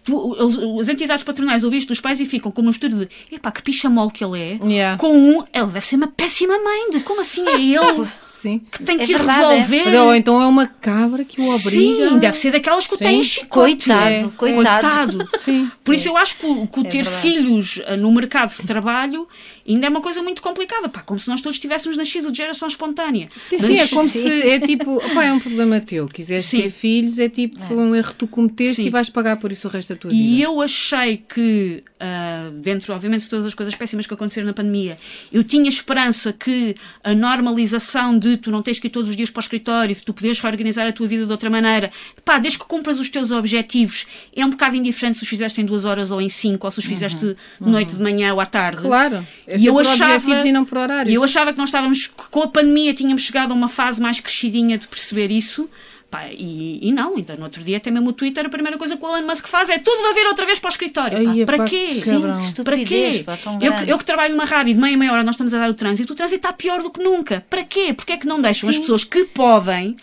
tu, eles- as entidades patronais ouvem isto dos pais e ficam com uma mistura de epá, que picha mole que ele é, Yeah. com um, ele deve ser uma péssima mãe, de como assim é [LAUGHS] ele Sim. que tem É que ir verdade, é. resolver. Mas, Ou então é uma cabra que o obriga. Sim, deve ser daquelas que o Sim. têm chicote. Coitado, É. coitado. [LAUGHS] Sim. Por isso eu acho que o, que É ter filhos eh, no mercado de trabalho ainda é uma coisa muito complicada. Pá, como se nós todos tivéssemos nascido de geração espontânea. Sim, Mas- sim, é como se é tipo, [LAUGHS] opá, é um problema teu. Quiseres Sim. ter filhos, é tipo um erro que tu cometeste Sim. e vais pagar por isso o resto da tua E vida. eu achei que, ah, dentro, obviamente, de todas as coisas péssimas que aconteceram na pandemia, eu tinha esperança que a normalização de tu não tens que ir todos os dias para o escritório, de tu poderes reorganizar a tua vida de outra maneira, pá, desde que cumpras os teus objetivos, é um bocado indiferente se os fizeste em duas horas ou em cinco, ou se os fizeste de noite, de manhã ou à tarde. Claro. É E eu por achava, objetivos e não por horários. e eu achava que nós estávamos, com a pandemia, tínhamos chegado a uma fase mais crescidinha de perceber isso. Pá, e, e não, então no outro dia até mesmo o Twitter, a primeira coisa que o Elon Musk faz é tudo a vir outra vez para o escritório. Pá, para quê? Sim, Para quê? pá, Eu, eu que trabalho numa rádio de meia meia hora, nós estamos a dar o trânsito, o trânsito está pior do que nunca. Para quê? Porque é que não deixam as Sim. pessoas que podem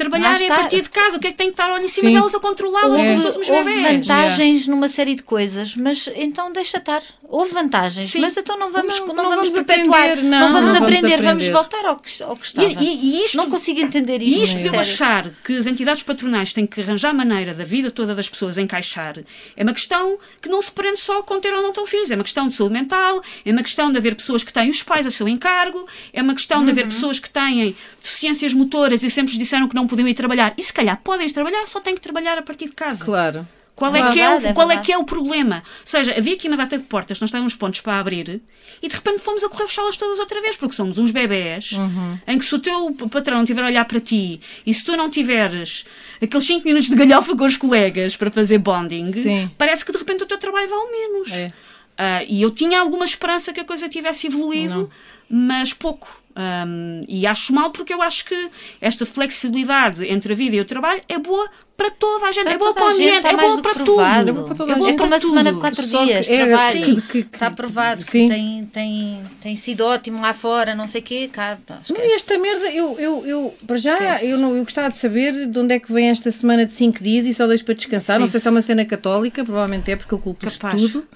trabalharem Lá a está. partir de casa? O que é que tem que estar ali em cima Sim. delas a controlá-las Houve, como se fôssemos houve bebés? vantagens numa série de coisas, mas então deixa estar. Houve vantagens, Sim. mas então não vamos, Não- não, não vamos, vamos perpetuar. aprender, não, vamos, não vamos aprender, vamos aprender. voltar ao que, ao que estava. E- e- e isto- não consigo entender E isto. isto de eu achar que as entidades patronais têm que arranjar maneira da vida toda das pessoas encaixar é uma questão que não se prende só com ter ou não tão filhos. É uma questão de saúde mental, é uma questão de haver pessoas que têm os pais a seu encargo, é uma questão de haver Uhum. pessoas que têm deficiências motoras e sempre disseram que não podiam ir trabalhar. E se calhar podem ir trabalhar, só têm que trabalhar a partir de casa. Claro. Qual, é que é, o, é qual é que é o problema? Ou seja, havia aqui uma data de portas, nós estávamos pontos para abrir e de repente fomos a correr fechá-las todas outra vez, porque somos uns bebés Uhum. em que se o teu patrão não tiver a olhar para ti e se tu não tiveres aqueles 5 minutos de galhofa com os colegas para fazer bonding, Sim. parece que de repente o teu trabalho vale menos. É. Ah, e eu tinha alguma esperança que a coisa tivesse evoluído, mas pouco. Ahm, e acho mal porque eu acho que esta flexibilidade entre a vida e o trabalho é boa para toda a gente, Para é boa para o a gente, ambiente, está é mais boa do para tudo. É boa para toda a É boa gente. É para como a semana de quatro Só dias de é- trabalho. que- que- que- está provado que tem, tem, tem sido ótimo lá fora, não sei o quê. Cá, Não, esta merda, eu, eu, eu para já, Esquece. eu, não, eu gostava de saber de onde é que vem esta semana de 5 dias e só deixo para descansar. Não Sim. sei se é uma cena católica, provavelmente é porque eu culpo tudo.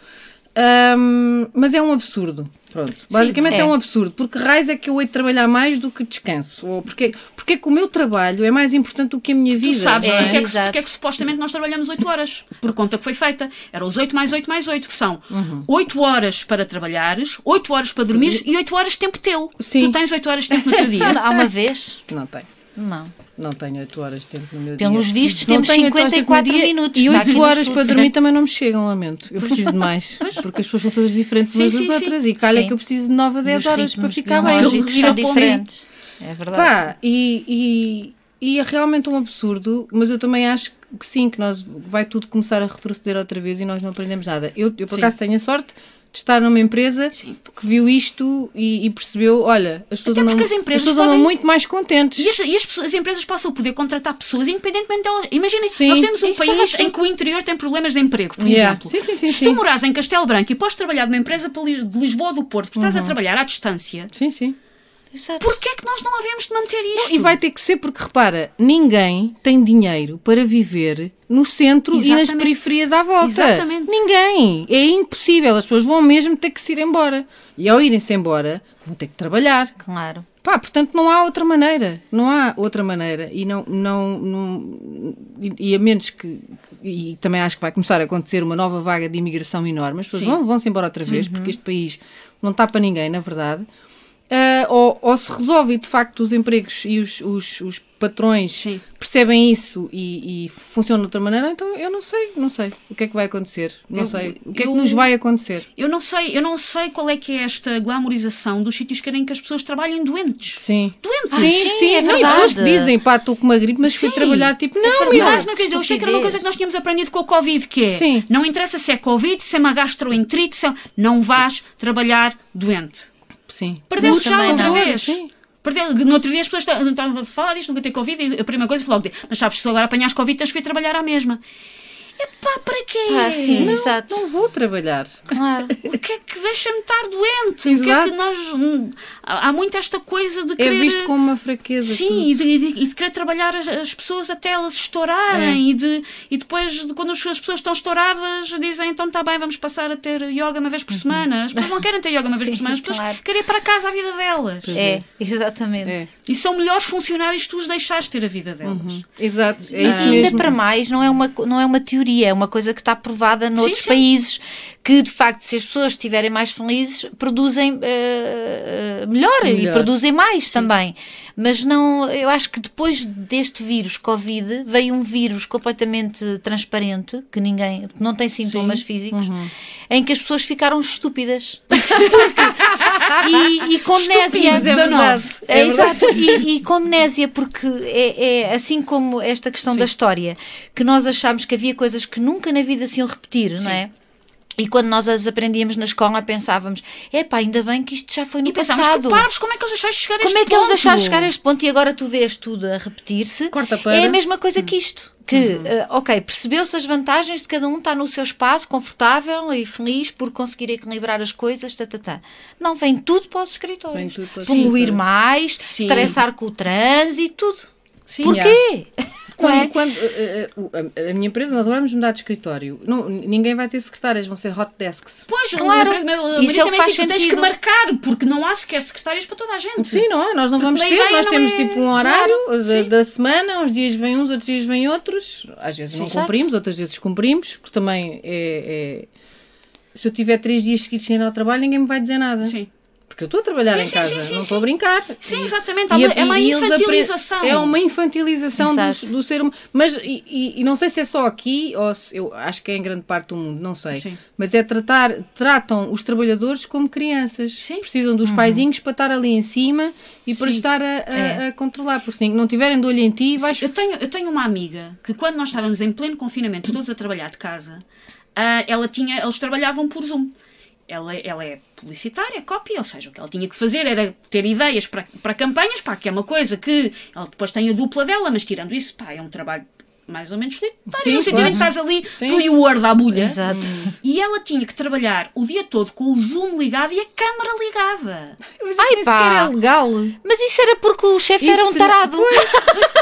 Ahm, mas é um absurdo. Pronto. Basicamente é. é. um absurdo. Porque raiz é que eu hei de trabalhar mais do que descanso. Ou porque, porque é que o meu trabalho é mais importante do que a minha Tu vida. sabes É, porque, é que, porque é que supostamente nós trabalhamos 8 horas? Por conta que foi feita. Eram os 8 mais 8 mais 8, que são 8 horas para trabalhares, 8 horas para dormir e 8 horas de tempo teu. Sim. Tu tens 8 horas de tempo no teu [LAUGHS] dia. Há uma vez? Não tenho. Não. Não tenho 8 horas de tempo no meu Pelos dia. vistos, Não temos tenho oito horas de tempo no 54 dia minutos. E Está aqui 8 no horas para dormir também não me chegam, lamento. Eu preciso de mais. [LAUGHS] porque as pessoas são todas diferentes Sim, umas sim, das sim. outras. E calha Sim. que eu preciso de 9 a E 10 os horas para ritmos ficar bem. biológicos Ir são diferentes. É verdade. Pá, e, e, e é realmente um absurdo, mas eu também acho que sim, que nós vai tudo começar a retroceder outra vez e nós não aprendemos nada. Eu, eu por Sim. acaso tenho a sorte de estar numa empresa que viu isto e, e percebeu, olha, as pessoas, andam, as empresas pessoas andam podem- muito mais contentes. E, as, e as pessoas- as empresas possam poder contratar pessoas independentemente delas. Imaginem, Sim. nós temos um Exato. país em que o interior tem problemas de emprego, por Yeah. exemplo. Sim, sim, sim, Se sim. tu moras em Castelo Branco e podes trabalhar numa empresa de Li- de Lisboa ou do Porto, porque Uhum. estás a trabalhar à distância, Sim, sim. Exato. porquê é que nós não havemos de manter isto? E vai ter que ser porque, repara, ninguém tem dinheiro para viver no centro e nas Exatamente. periferias à volta. Exatamente. Ninguém. É impossível. As pessoas vão mesmo ter que se ir embora. E ao irem-se embora, vão ter que trabalhar. Claro. Pá, portanto, não há outra maneira. Não há outra maneira. E, não, não, não, e, e a menos que. E também acho que vai começar a acontecer uma nova vaga de imigração enorme. As pessoas Sim. vão, vão-se embora outra vez, porque este país não está para ninguém, na verdade. Ah, ou, ou se resolve de facto os empregos e os, os, os patrões Sim. percebem isso e, e funcionam de outra maneira, então eu não sei, não sei o que é que vai acontecer. Não Eu- sei. O que é eu- que nos vai acontecer? Eu não sei, eu não sei qual é que é esta glamorização dos sítios que querem que as pessoas trabalhem doentes. Sim. Doentes. Ah, Sim, sim, sim, é não, e pessoas que verdade. dizem, pá, estou com uma gripe, mas fui Sim. trabalhar, tipo, não, verdade. meu, Mas não quer dizer, eu achei que era uma coisa que nós tínhamos aprendido com a Covid, que é Sim. não interessa se é Covid, se é uma gastroenterite, se é... não vais trabalhar doente. Sim. Perdeu-se Mas já também outra vez. Sim. Perdeu, no outro dia as pessoas estavam estavam a falar disto, nunca ter Covid, e a primeira coisa foi logo mas sabes, se agora apanhas Covid, tens que ir trabalhar à mesma. Epá, para quê? Ah, sim, Não, exato. não vou trabalhar. Claro. [LAUGHS] O que é que deixa-me estar doente? O que é Exato. que nós. Há muito esta coisa de É querer. visto como uma fraqueza. Sim, e de, e de- e de querer trabalhar as, as pessoas até elas estourarem É. e, de, e depois, de, quando as as pessoas estão estouradas, dizem então está bem, vamos passar a ter yoga uma vez por semana. As pessoas não querem ter yoga uma vez por Sim, semana, as pessoas claro. querem ir para casa a vida delas. É, exatamente. É. E são melhores funcionários se tu os deixares ter a vida delas. Exato, é E isso ainda mesmo. para mais, não é, uma, não é uma teoria, é uma coisa que está provada noutros sim. países, que de facto, se as pessoas estiverem mais felizes, produzem eh, eh, melhor, e Melhor. produzem mais também. Mas não, eu acho que depois deste vírus Covid, veio um vírus completamente transparente, que ninguém, que não tem sintomas físicos, Uhum. em que as pessoas ficaram estúpidas. [LAUGHS] e, e com amnésia. É. É, exato, e, e com amnésia, porque é, é assim como esta questão da história, que nós achámos que havia coisas que nunca na vida se iam repetir, não é? E quando nós as aprendíamos na escola, pensávamos: epá, ainda bem que isto já foi no E pensámos passado. que parvos, como é que eles deixaram chegar a Como este é que eles ponto? deixaram chegar a este ponto e agora tu vês tudo a repetir-se? Corta para. É a mesma coisa que isto. Que, eh, ok, percebeu-se as vantagens de cada um estar no seu espaço, confortável e feliz por conseguir equilibrar as coisas, tá, tá, tá. Não, vem tudo para os escritórios. Poluir mais, Sim. estressar com o trânsito, tudo. Sim, Porquê? Quando, quando, eh, eh, o- a, a minha empresa, nós agora vamos mudar de escritório. Não, ninguém vai ter secretárias, vão ser hot desks. Pois, Claro. meu- Isso é também faz tu tens que marcar, porque não há sequer secretárias para toda a gente. Sim, não é? Nós não vamos A ter, nós não temos é- tipo um horário Claro, da, da semana, uns dias vêm uns, outros dias vêm outros. Às vezes não Sim. cumprimos, outras vezes cumprimos, porque também é, é- Se eu tiver três dias seguidos sem ir ao trabalho, ninguém me vai dizer nada. Sim. Porque eu estou a trabalhar Sim, em sim, casa, sim, não estou a brincar. Sim, exatamente. e é uma infantilização. É uma infantilização do, do ser humano. Mas, e, e- não sei se é só aqui, ou se, eu acho que é em grande parte do mundo, não sei. Mas é tratar, tratam os trabalhadores como crianças. Precisam dos paizinhos para estar ali em cima e para estar a, a- É. a controlar. Porque se não tiverem de olho em ti, vais. Eu tenho, eu tenho uma amiga que quando nós estávamos em pleno confinamento, todos a trabalhar de casa, ah, ela tinha, eles trabalhavam por Zoom. Ela, ela é publicitária, copy, ou seja, o que ela tinha que fazer era ter ideias para, para campanhas, pá, que é uma coisa que ela depois tem a dupla dela, mas tirando isso, pá, é um trabalho mais ou menos solitário, Sim, no sentido claro. em que estás ali, Sim. tu e o Word à bulha. Exato. E ela tinha que trabalhar o dia todo com o Zoom ligado e a câmara ligada. Mas Ai, isso pá. sequer é legal. Mas isso era porque o chefe era um tarado. [LAUGHS]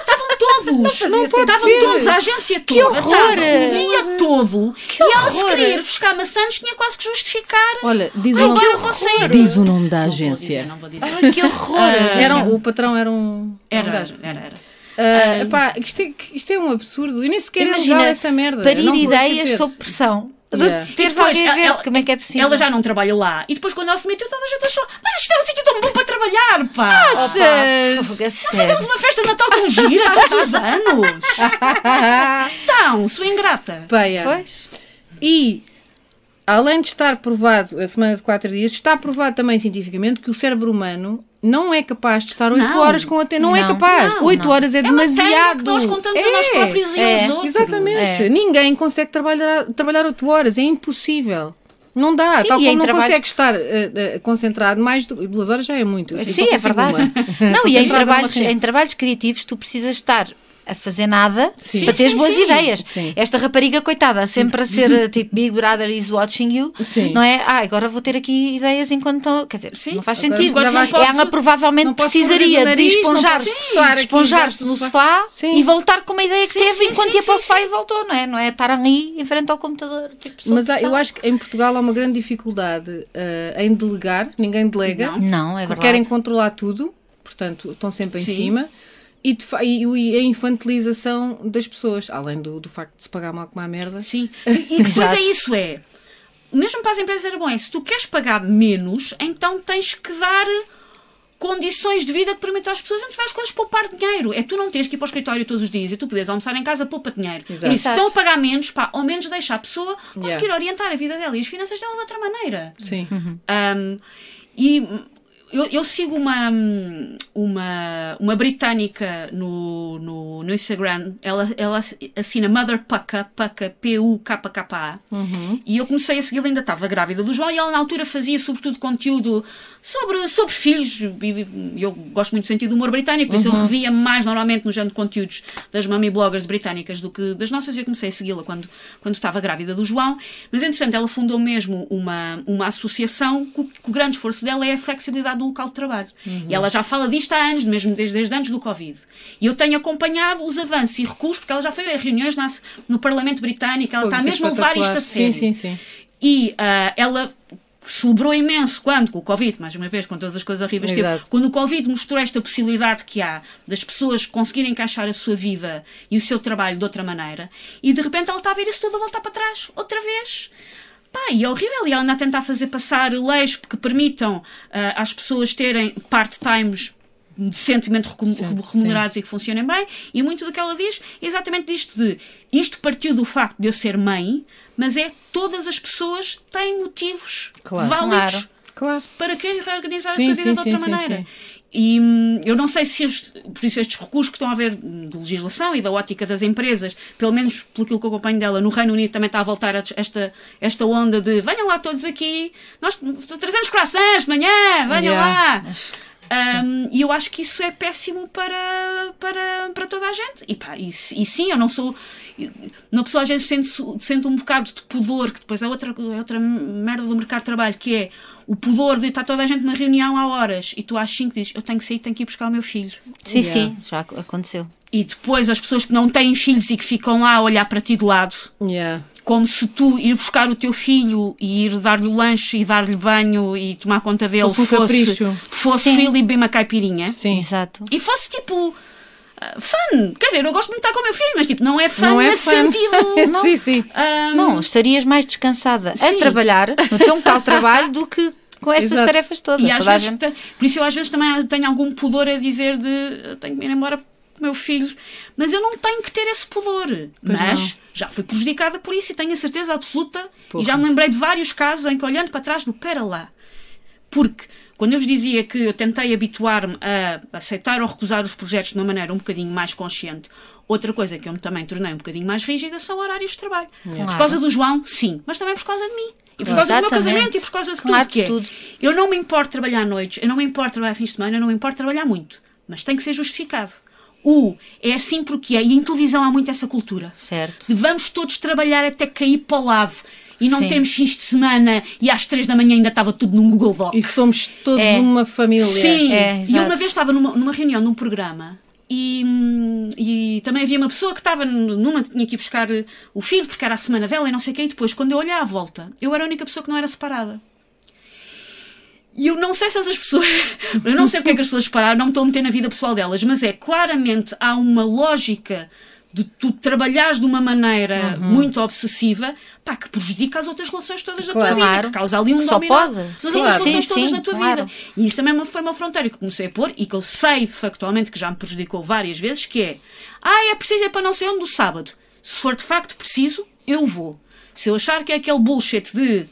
Estavam todos! Não pode Estavam ser. todos, a agência toda. Que horror. o dia todo. e ela, se horror. queria ir buscar maçãs, tinha quase que justificar. Olha, diz, Ai, o, nome, diz o nome da Não vou dizer, agência. não vou dizer. Ai, que horror. Era, um- o patrão era um. Era, um gajo. era, Ah, epá, isto, é, isto é um absurdo. E nem sequer é Imagina, essa merda. parir ideias sob pressão. Yeah. De teres depois, alguém a ver ela- como é que é possível. Ela já não trabalha lá. E depois, quando ela se meteu, toda a gente achou: Mas isto era um sítio tão bom para trabalhar, pá! Achas? fogo, a Nós uma festa de Natal com gira todos os [LAUGHS] anos. Então, sua ingrata. Peia. Pois. E, além de estar provado, a semana de 4 dias, está provado também cientificamente que o cérebro humano não é capaz de estar 8 Não. horas com a T. Não, é Não. capaz. Não, 8 não. horas é, É demasiado. que nós contamos é, a nós próprios e é, aos outros. Exatamente. É. Ninguém consegue trabalhar, trabalhar 8 horas. É impossível. Não dá. Sim, Tal como não trabalhos- consegue estar eh, eh, concentrado mais do duas horas já é muito. Eu Sim, é verdade. uma. [LAUGHS] Não, e em numa trabalhos, em trabalhos criativos tu precisas estar a fazer nada Sim. para teres boas sim. ideias. Sim. Esta rapariga, coitada, sempre a ser tipo Big Brother is watching you, Sim. não é? Ah, agora vou ter aqui ideias enquanto estou. Quer dizer, Sim, não faz agora sentido. Ela provavelmente não posso precisaria morder o de nariz, não esponjar-se esponjar-se no sofá Sim. e voltar com uma ideia que Sim, teve sim, enquanto sim, ia para o sofá sim. e voltou, não é? Não é estar ali em frente ao computador. Tipo, Mas há- eu acho que em Portugal há uma grande dificuldade eh, em delegar, ninguém delega. Não. Não, é Porque verdade. querem controlar tudo, portanto, estão sempre em Sim. cima. E, e- a infantilização das pessoas, além do, do facto de se pagar mal como a merda. Sim. [LAUGHS] E e depois é isso, é. Mesmo para as empresas era bom, é se tu queres pagar menos, então tens que dar condições de vida que permitam às pessoas entre várias coisas poupar dinheiro. É tu não tens que ir para o escritório todos os dias e tu podes almoçar em casa, poupa dinheiro. Exato. E se estão a pagar menos, pá, ao menos deixa a pessoa conseguir Yeah. orientar a vida dela e as finanças dela de outra maneira. Sim. Um, e eu, eu sigo uma, uma, uma britânica no, no, no Instagram, ela, ela assina Mother Pucka, Pucka, P-U-K-K-A, e eu comecei a segui-la, ainda estava grávida do João, e ela na altura fazia sobretudo conteúdo sobre, sobre filhos, e eu gosto muito do sentido do humor britânico, por isso eu revia mais normalmente no género de conteúdos das mummy bloggers britânicas do que das nossas, e eu comecei a segui-la quando, quando estava grávida do João, mas entretanto ela fundou mesmo uma, uma associação que o grande esforço dela é a flexibilidade do local de trabalho. E ela já fala disto há anos, mesmo desde, desde antes do Covid. E eu tenho acompanhado os avanços e recursos, porque ela já foi a reuniões na- no Parlamento Britânico, ela está mesmo a levar isto a sério. Sim, sim, sim. E ah, ela celebrou imenso quando, com o Covid, mais uma vez, com todas as coisas horríveis que teve, quando o Covid mostrou esta possibilidade que há das pessoas conseguirem encaixar a sua vida e o seu trabalho de outra maneira, e de repente ela está a ver isso tudo a voltar para trás, outra vez. Pá, e é horrível. E ela anda a tentar fazer passar leis que permitam ah, às pessoas terem part-times decentemente recu- Sim, remunerados e que funcionem bem, e muito do que ela diz é exatamente disto de isto partiu do facto de eu ser mãe, mas é que todas as pessoas têm motivos Claro. válidos Claro. Claro. para querer reorganizar Sim, a sua vida sim, de outra sim, sim, maneira. E hum, eu não sei se, os- por isso, estes recursos que estão a haver hum, de legislação e da ótica das empresas, pelo menos pelo que eu acompanho dela, no Reino Unido também está a voltar a esta, esta onda de venham lá todos aqui, nós trazemos croissants de manhã, venham Yeah. lá. Um, e eu acho que isso é péssimo para, para, para toda a gente. E, pá, e, e sim, eu não sou. Uma pessoa às vezes sente, sente um bocado de pudor, que depois é outra, é outra merda do mercado de trabalho, que é o pudor de estar toda a gente numa reunião há horas e tu às 5 dizes: Eu tenho que sair, tenho que ir buscar o meu filho. Sim, Yeah. sim, já aconteceu. E depois as pessoas que não têm filhos e que ficam lá a olhar para ti de lado, Yeah. Como se tu ir buscar o teu filho e ir dar-lhe o lanche e dar-lhe banho e tomar conta dele Fosse um fosse Sim. filho e beber uma caipirinha. Sim. Exato. E fosse tipo. ah, Fun! Quer dizer, eu gosto muito de estar com o meu filho, mas tipo, não é fun Não é nesse fun. sentido. [LAUGHS] não. sim, sim. Ah, Não, estarias mais descansada a Sim. trabalhar no teu local de trabalho do que com [LAUGHS] estas Exato. tarefas todas. E às Toda a vezes, gente- te- por isso eu às vezes também tenho algum pudor a dizer de "Eu tenho que ir embora com o meu filho, mas eu não tenho que ter esse pudor. Pois mas não. já fui prejudicada por isso e tenho a certeza absoluta. Porra. E já me lembrei de vários casos em que olhando para trás do pera lá. Porque quando eu vos dizia que eu tentei habituar-me a aceitar ou recusar os projetos de uma maneira um bocadinho mais consciente, outra coisa que eu me também tornei um bocadinho mais rígida são horários de trabalho. Por Claro. causa do João, sim, mas também por causa de mim. E por causa do meu Exatamente. casamento e por causa de Claro, tudo que é. tudo. Eu não me importo trabalhar à noite, eu não me importo trabalhar fins de semana, eu não me importo trabalhar muito. Mas tem que ser justificado. O é assim porque é. E em televisão há muito essa cultura. Certo. De vamos todos trabalhar até cair para o lado. E não Sim. temos fins de semana e às três da manhã ainda estava tudo num Google Doc. E somos todos É. uma família. Sim, É, e uma vez estava numa, numa reunião num programa e, e também havia uma pessoa que estava numa que tinha que ir buscar eh, o filho porque era a semana dela e não sei o quê. E depois, quando eu olhei à volta, eu era a única pessoa que não era separada. E eu não sei se essas pessoas. [LAUGHS] Eu não sei porque é que as pessoas separaram, não me estou a meter na vida pessoal delas, mas é claramente há uma lógica de tu trabalhares de uma maneira Uhum. muito obsessiva pá, que prejudica as outras relações todas da tua Claro. vida. Claro. Que causa ali um só dominó pode. nas outras relações sim, todas sim, na tua claro. vida. E isso também é foi uma fronteira que comecei a pôr e que eu sei factualmente que já me prejudicou várias vezes, que é ah, é preciso ir para não sei onde do sábado. Se for de facto preciso, eu vou. Se eu achar que é aquele bullshit de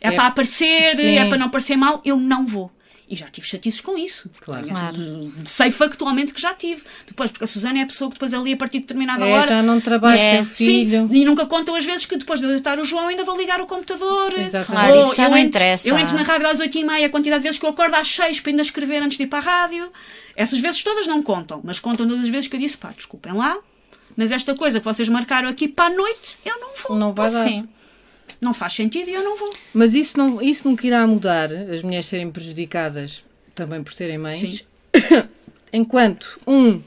é, É- para aparecer, Sim. é para não parecer mal, eu não vou. E já tive chatices com isso. Claro. Claro. Sei factualmente que já tive. Depois, porque a Susana é a pessoa que depois ali, a partir de determinada É, hora. já não trabalho, É. filho. Sim, e nunca contam as vezes que depois de deitar o João ainda vou ligar o computador. Exatamente. Claro, isso eu não entro, interessa. Eu entro na rádio às 8h30, a quantidade de vezes que eu acordo às 6 para ainda escrever antes de ir para a rádio. Essas vezes todas não contam, mas contam todas as vezes que eu disse, pá, desculpem lá, mas esta coisa que vocês marcaram aqui para a noite, eu não vou. Não vai dar. Sim. Não faz sentido e eu não vou. Mas isso, não, isso nunca irá mudar, as mulheres serem prejudicadas também por serem mães, Sim. [COUGHS] enquanto, um,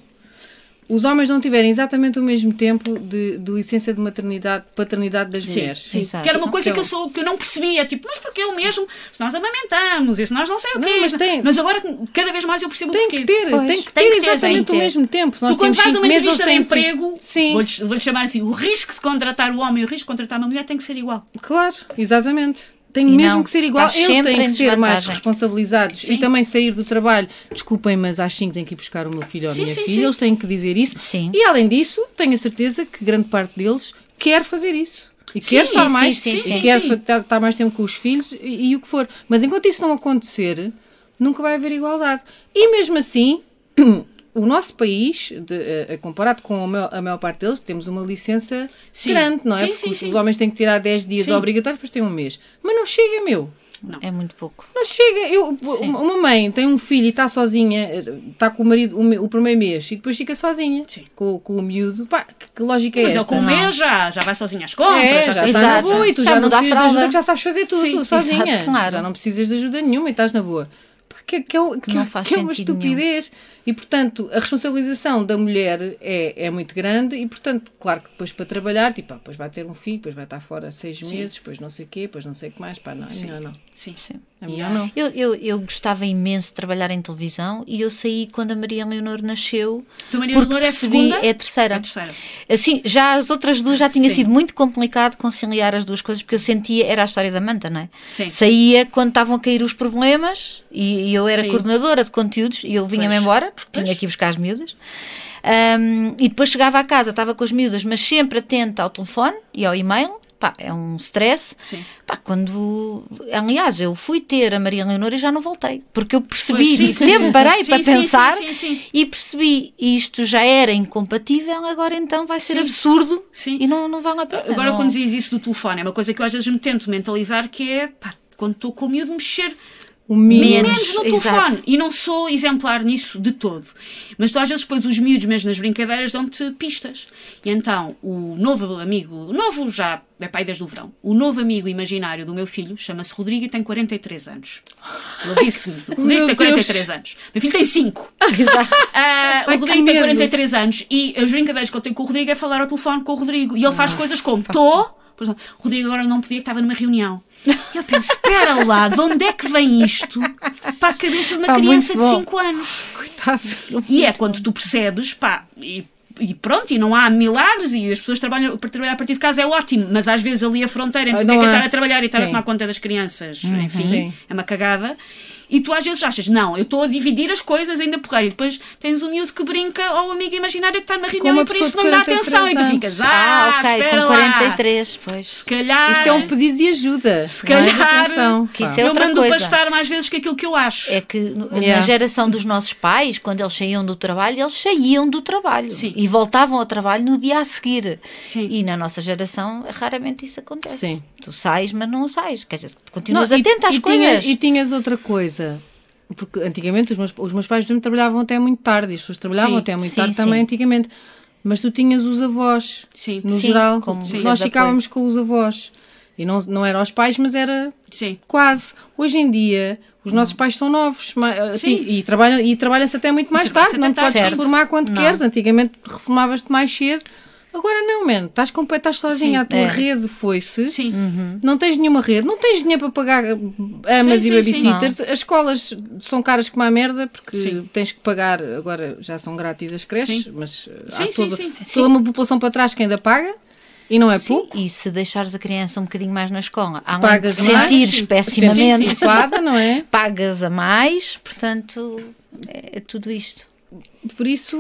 os homens não tiverem exatamente o mesmo tempo de, de licença de maternidade, paternidade das mulheres. Sim, Exato. que era uma Isso coisa é que eu, sou, que eu não percebia, tipo, mas porque eu mesmo, se nós amamentamos, e se nós não sei o Não, quê, mas tem- mas agora cada vez mais eu percebo Tem o porquê. que ter, Pois, tem que tem ter que ter, exatamente tem que o ter. mesmo tempo. Se nós Tu quando cinco uma entrevista de emprego, Sim, vou-lhe vou-lhe chamar assim, o risco de contratar o homem e o risco de contratar uma mulher tem que ser igual. claro, exatamente. Tem E mesmo não, que ser igual. Eles têm que ser mais responsabilizados Sim. e também sair do trabalho. Desculpem, mas às 5 tenho que ir buscar o meu filho ou a minha sim, filha. sim. Eles têm que dizer isso. E além disso, tenho a certeza que grande parte deles quer fazer isso. E quer estar mais, sim, e sim. quer Sim. fa- estar, estar mais tempo com os filhos e, e o que for. Mas enquanto isso não acontecer, nunca vai haver igualdade. E mesmo assim, [CLEARS THROAT] o nosso país, de, eh, comparado com a maior, a maior parte deles, temos uma licença Sim. grande, não é? Sim, Porque sim, os, sim. homens têm que tirar 10 dias Sim. obrigatórios, depois têm um mês. Mas não chega, meu. É muito pouco. Não chega. Eu, uma uma mãe tem um filho e está sozinha, está com o marido o, o primeiro mês e depois fica sozinha Sim. com, com o miúdo. Pá, que, que lógica é Mas ele com um Não. mês já, já vai sozinho às compras, É, já, já está na boa e tu Já já, não muda a precisas de ajuda que já sabes fazer tudo Sim, sozinha. exato, claro. Já não precisas de ajuda nenhuma e estás na boa. Pá, Que, que, é, o- que, Não faz que é uma estupidez. E, portanto, a responsabilização da mulher é, é muito grande e, portanto, claro que depois para trabalhar, tipo, ah, depois vai ter um filho, depois vai estar fora seis meses, depois não sei o quê, depois não sei o que mais. Pá, não, é melhor não. Sim. É melhor não. Eu, eu, eu gostava imenso de trabalhar em televisão e eu saí quando a Maria Leonor nasceu. Tu, Maria porque Leonor, é segunda? É a terceira. É a terceira. Assim, já as outras duas já tinha Sim. sido muito complicado conciliar as duas coisas, porque eu sentia, era a história da manta, não é? Sim. Saía quando estavam a cair os problemas e, e eu era Sim. coordenadora de conteúdos e eu vinha-me Pois. Porque tinha que ir buscar as miúdas. Ahm, e depois chegava a casa, estava com as miúdas, mas sempre atenta ao telefone e ao e-mail. Pá, é um stress. Sim. Pá, quando. Aliás, eu fui ter a Maria Leonor e já não voltei. Porque eu percebi, Pois, sim. tempo, parei [LAUGHS] Sim, para sim, pensar e percebi isto já era incompatível, agora então vai ser absurdo e não, não vale a pena. Agora, não... quando dizes isso do telefone, é uma coisa que eu às vezes me tento mentalizar, que é, pá, quando estou com o miúdo, mexer O. Menos. menos no exato. telefone. E não sou exemplar nisso de todo. Mas tu às vezes depois os miúdos, mesmo nas brincadeiras, dão-te pistas. E então, o novo amigo, o novo já é pai desde o verão, o novo amigo imaginário do meu filho chama-se Rodrigo e tem 43 anos. Ele disse-me, o Rodrigo tem Deus. 43 anos. Meu filho tem 5. [LAUGHS] Exato. Ah, Ai, o Rodrigo tem medo. 43 anos e as brincadeiras que eu tenho com o Rodrigo é falar ao telefone com o Rodrigo. E ele faz coisas como: estou. Rodrigo agora não podia, que estava numa reunião. Eu penso: espera lá, de onde é que vem isto para a cabeça de uma Pá, criança de bom. 5 anos? Coitado. E é quando tu percebes, pá, e, e pronto, e não há milagres, e as pessoas trabalham para trabalhar a partir de casa é ótimo, mas às vezes ali a fronteira entre Ah, ter que é. estar a trabalhar e estar a tomar conta das crianças, enfim, Sim. é uma cagada. E tu às vezes achas, não, eu estou a dividir as coisas ainda porreiro. E depois tens um miúdo que brinca ou o amigo imaginário que está na reunião e por isso não dá 43 atenção. E tu ficas, Ah, ah, ok, com lá. 43, pois. Se calhar. Isto é um pedido de ajuda. Se é calhar. atenção. Que isso é eu outra mando coisa. pastar mais vezes que aquilo que eu acho. É que no- na Yeah. geração dos nossos pais, quando eles saíam do trabalho, eles saíam do trabalho Sim. e voltavam ao trabalho no dia a seguir. Sim. E na nossa geração, raramente isso acontece. Sim. Tu sais, mas não sais. Quer dizer, tu continuas Não, e- atento às e coisas. tinha- e tinhas outra coisa. Porque antigamente os meus, os meus pais exemplo, trabalhavam até muito tarde, as pessoas trabalhavam Sim, até muito sim, tarde sim. também antigamente. Mas tu tinhas os avós, no geral. como. Nós ficávamos com os avós. E não, não eram os pais, mas era Sim. quase. Hoje em dia, os nossos pais são novos ma- Sim. e, e trabalham, e trabalham-se até muito mais tarde. Não te podes reformar quando Não. queres. Antigamente reformavas-te mais cedo. Agora não, mano. Estás, complet- estás sozinha. Sim, a tua é. rede foi-se. Sim. Não tens nenhuma rede, não tens dinheiro para pagar amas Sim, e sim, sim. babysitters. As escolas são caras como a merda porque Sim. tens que pagar, agora já são grátis as creches, Sim. mas Sim, há sim, toda, sim. toda uma população para trás que ainda paga e não é pouco. E se deixares a criança um bocadinho mais na escola, além Pagas mais, sentires sim. pessimamente, Sim, sim, [LAUGHS] não é? pagas a mais, portanto, é, é tudo isto. Por isso,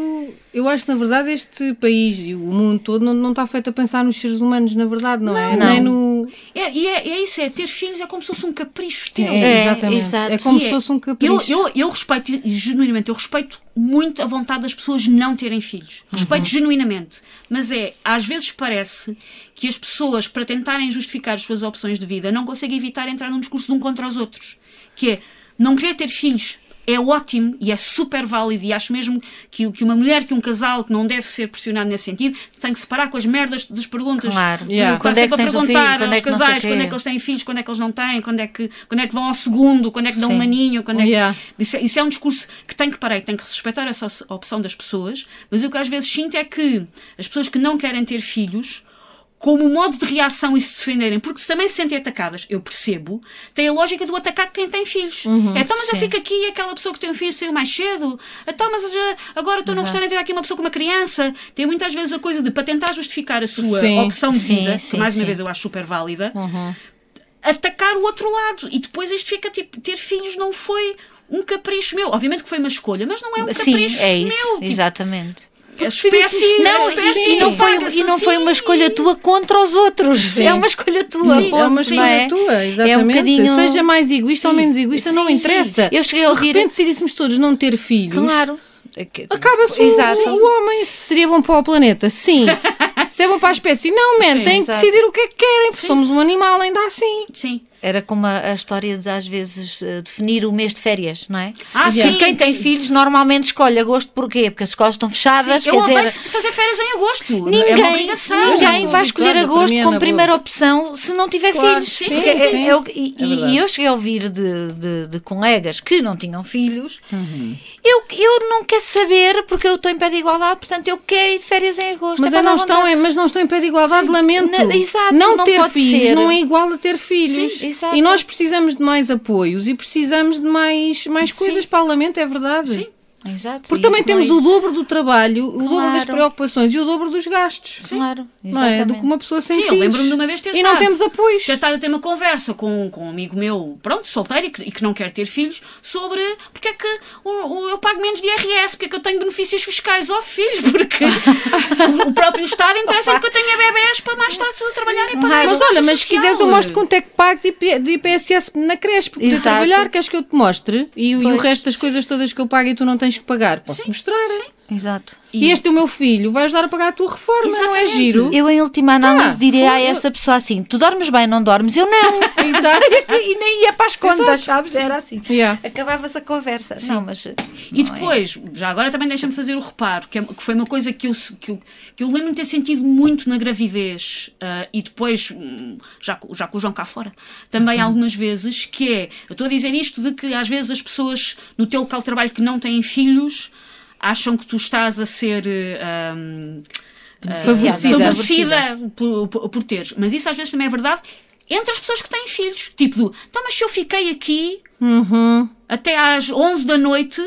eu acho que na verdade este país e o mundo todo não, não está feito a pensar nos seres humanos, na verdade, não, é? Não. Nem no. É, e é, é isso, é ter filhos é como se fosse um capricho teu. É, É, exatamente. É como Que se é, fosse um capricho. Eu, eu, eu respeito, e genuinamente, eu respeito muito a vontade das pessoas não terem filhos. Respeito genuinamente. Mas é, às vezes parece que as pessoas, para tentarem justificar as suas opções de vida, não conseguem evitar entrar num discurso de um contra os outros. Que é, não querer ter filhos é ótimo e é super válido e acho mesmo que, que uma mulher, que um casal que não deve ser pressionado nesse sentido, tem que se parar com as merdas das perguntas. Claro. Yeah. Quando é sempre que a tens um perguntar filho? Aos é que casais quando é que eles têm filhos, quando é que eles não têm, quando é que, quando é que vão ao segundo, quando é que dão Sim. um maninho, quando é que... Yeah. Isso, é- isso é um discurso que tem que parar e tem que respeitar essa opção das pessoas, mas o que às vezes sinto é que as pessoas que não querem ter filhos, como modo de reação e se defenderem, porque se também se sentem atacadas, eu percebo, tem a lógica do atacar quem tem filhos. é, então, mas eu sim. fico aqui e aquela pessoa que tem um filho saiu mais cedo. Então, mas eh, agora estou num restaurante a ter aqui uma pessoa com uma criança. Tem muitas vezes a coisa de, para tentar justificar a sua Sim. opção de Sim, vida, sim, que mais uma sim. vez eu acho super válida, atacar o outro lado. E depois isto fica tipo, ter filhos não foi um capricho meu. Obviamente que foi uma escolha, mas não é um Sim, capricho é isso, meu. Tipo, exatamente. A espécie, Não, a espécie e, não foi, e não foi uma escolha tua contra os outros. É uma escolha tua. Sim, ponto, É uma escolha é? tua, exatamente. É um bocadinho. Seja mais egoísta ou menos egoísta, não Sim, interessa. sim. Eu cheguei Se a ouvir- de repente decidíssemos todos não ter filhos, Claro. É acaba-se o, o homem. Se seria bom para o planeta, sim. [LAUGHS] Se é bom para a espécie, não, man. Sim, Têm que decidir o que é que querem, porque somos um animal ainda assim. Sim. Era como a, a história de, às vezes, eh, definir o mês de férias, não é? Ah, E sim. Quem tem filhos normalmente escolhe agosto porquê? Porque as escolas estão fechadas, eu quer dizer... odeio fazer férias em agosto. é uma Ninguém, obrigação. ninguém vai escolher Claro, para agosto é como na primeira boa. opção se não tiver Claro, filhos. sim, sim, é- sim. é e, É e eu cheguei a ouvir de, de- de colegas que não tinham filhos. Uhum. Eu, eu não quero saber porque eu estou em pé de igualdade, portanto eu quero ir de férias em agosto. Mas, É é, não estão, em- mas não estão em pé de igualdade, lamento. Não, exato, não, não ter pode filhos ser. não é igual a ter filhos. Sim, exato. e nós precisamos de mais apoios e precisamos de mais, mais coisas para o lamento, é verdade. Sim. Exato. Porque também temos é- o dobro do trabalho, o dobro das Claro. preocupações e o dobro dos gastos. Claro, Não é? Do que uma pessoa sem Sim, eu filhos. lembro-me de uma vez ter E não temos apoios. ter estado a ter uma conversa com, com um amigo meu, pronto, solteiro e que, e que não quer ter filhos, sobre porque é que o, o- eu pago menos de IRS, porque é que eu tenho benefícios fiscais ao filho, [LAUGHS] porque o, o próprio Estado interessa que eu tenha bebés para mais tarde se eu trabalhar e pagar Mas olha, mas se quiseres eu mostro quanto é que pago de IP de IPSS na creche poder Exato. trabalhar, queres que eu te mostre? E, o- e o resto das coisas todas que eu pago e tu não tens que pagar, posso mostrar. Exato. E este é o meu filho, vai ajudar a pagar a tua reforma, não é Exatamente. giro? Eu, em última análise, Ah, diria a essa pessoa assim: tu dormes bem, não dormes? Eu não. [LAUGHS] Exato. e nem ia para as contas, sabes? Era assim. Yeah. Acabava-se a conversa. Não, mas. E não é. depois, já agora também deixa-me fazer o reparo, que, é- que foi uma coisa que eu, que eu, que eu lembro-me de ter sentido muito na gravidez ah, e depois, hum, já, já com o João cá fora, também Uhum. algumas vezes, que é, eu estou a dizer isto de que às vezes as pessoas no teu local de trabalho que não têm filhos acham que tu estás a ser. ah, hum, ah, Favorecida. favorecida por, por, teres. Mas isso às vezes também é verdade entre as pessoas que têm filhos. Tipo, do, então, mas se eu fiquei aqui Uhum. até às 11 da noite,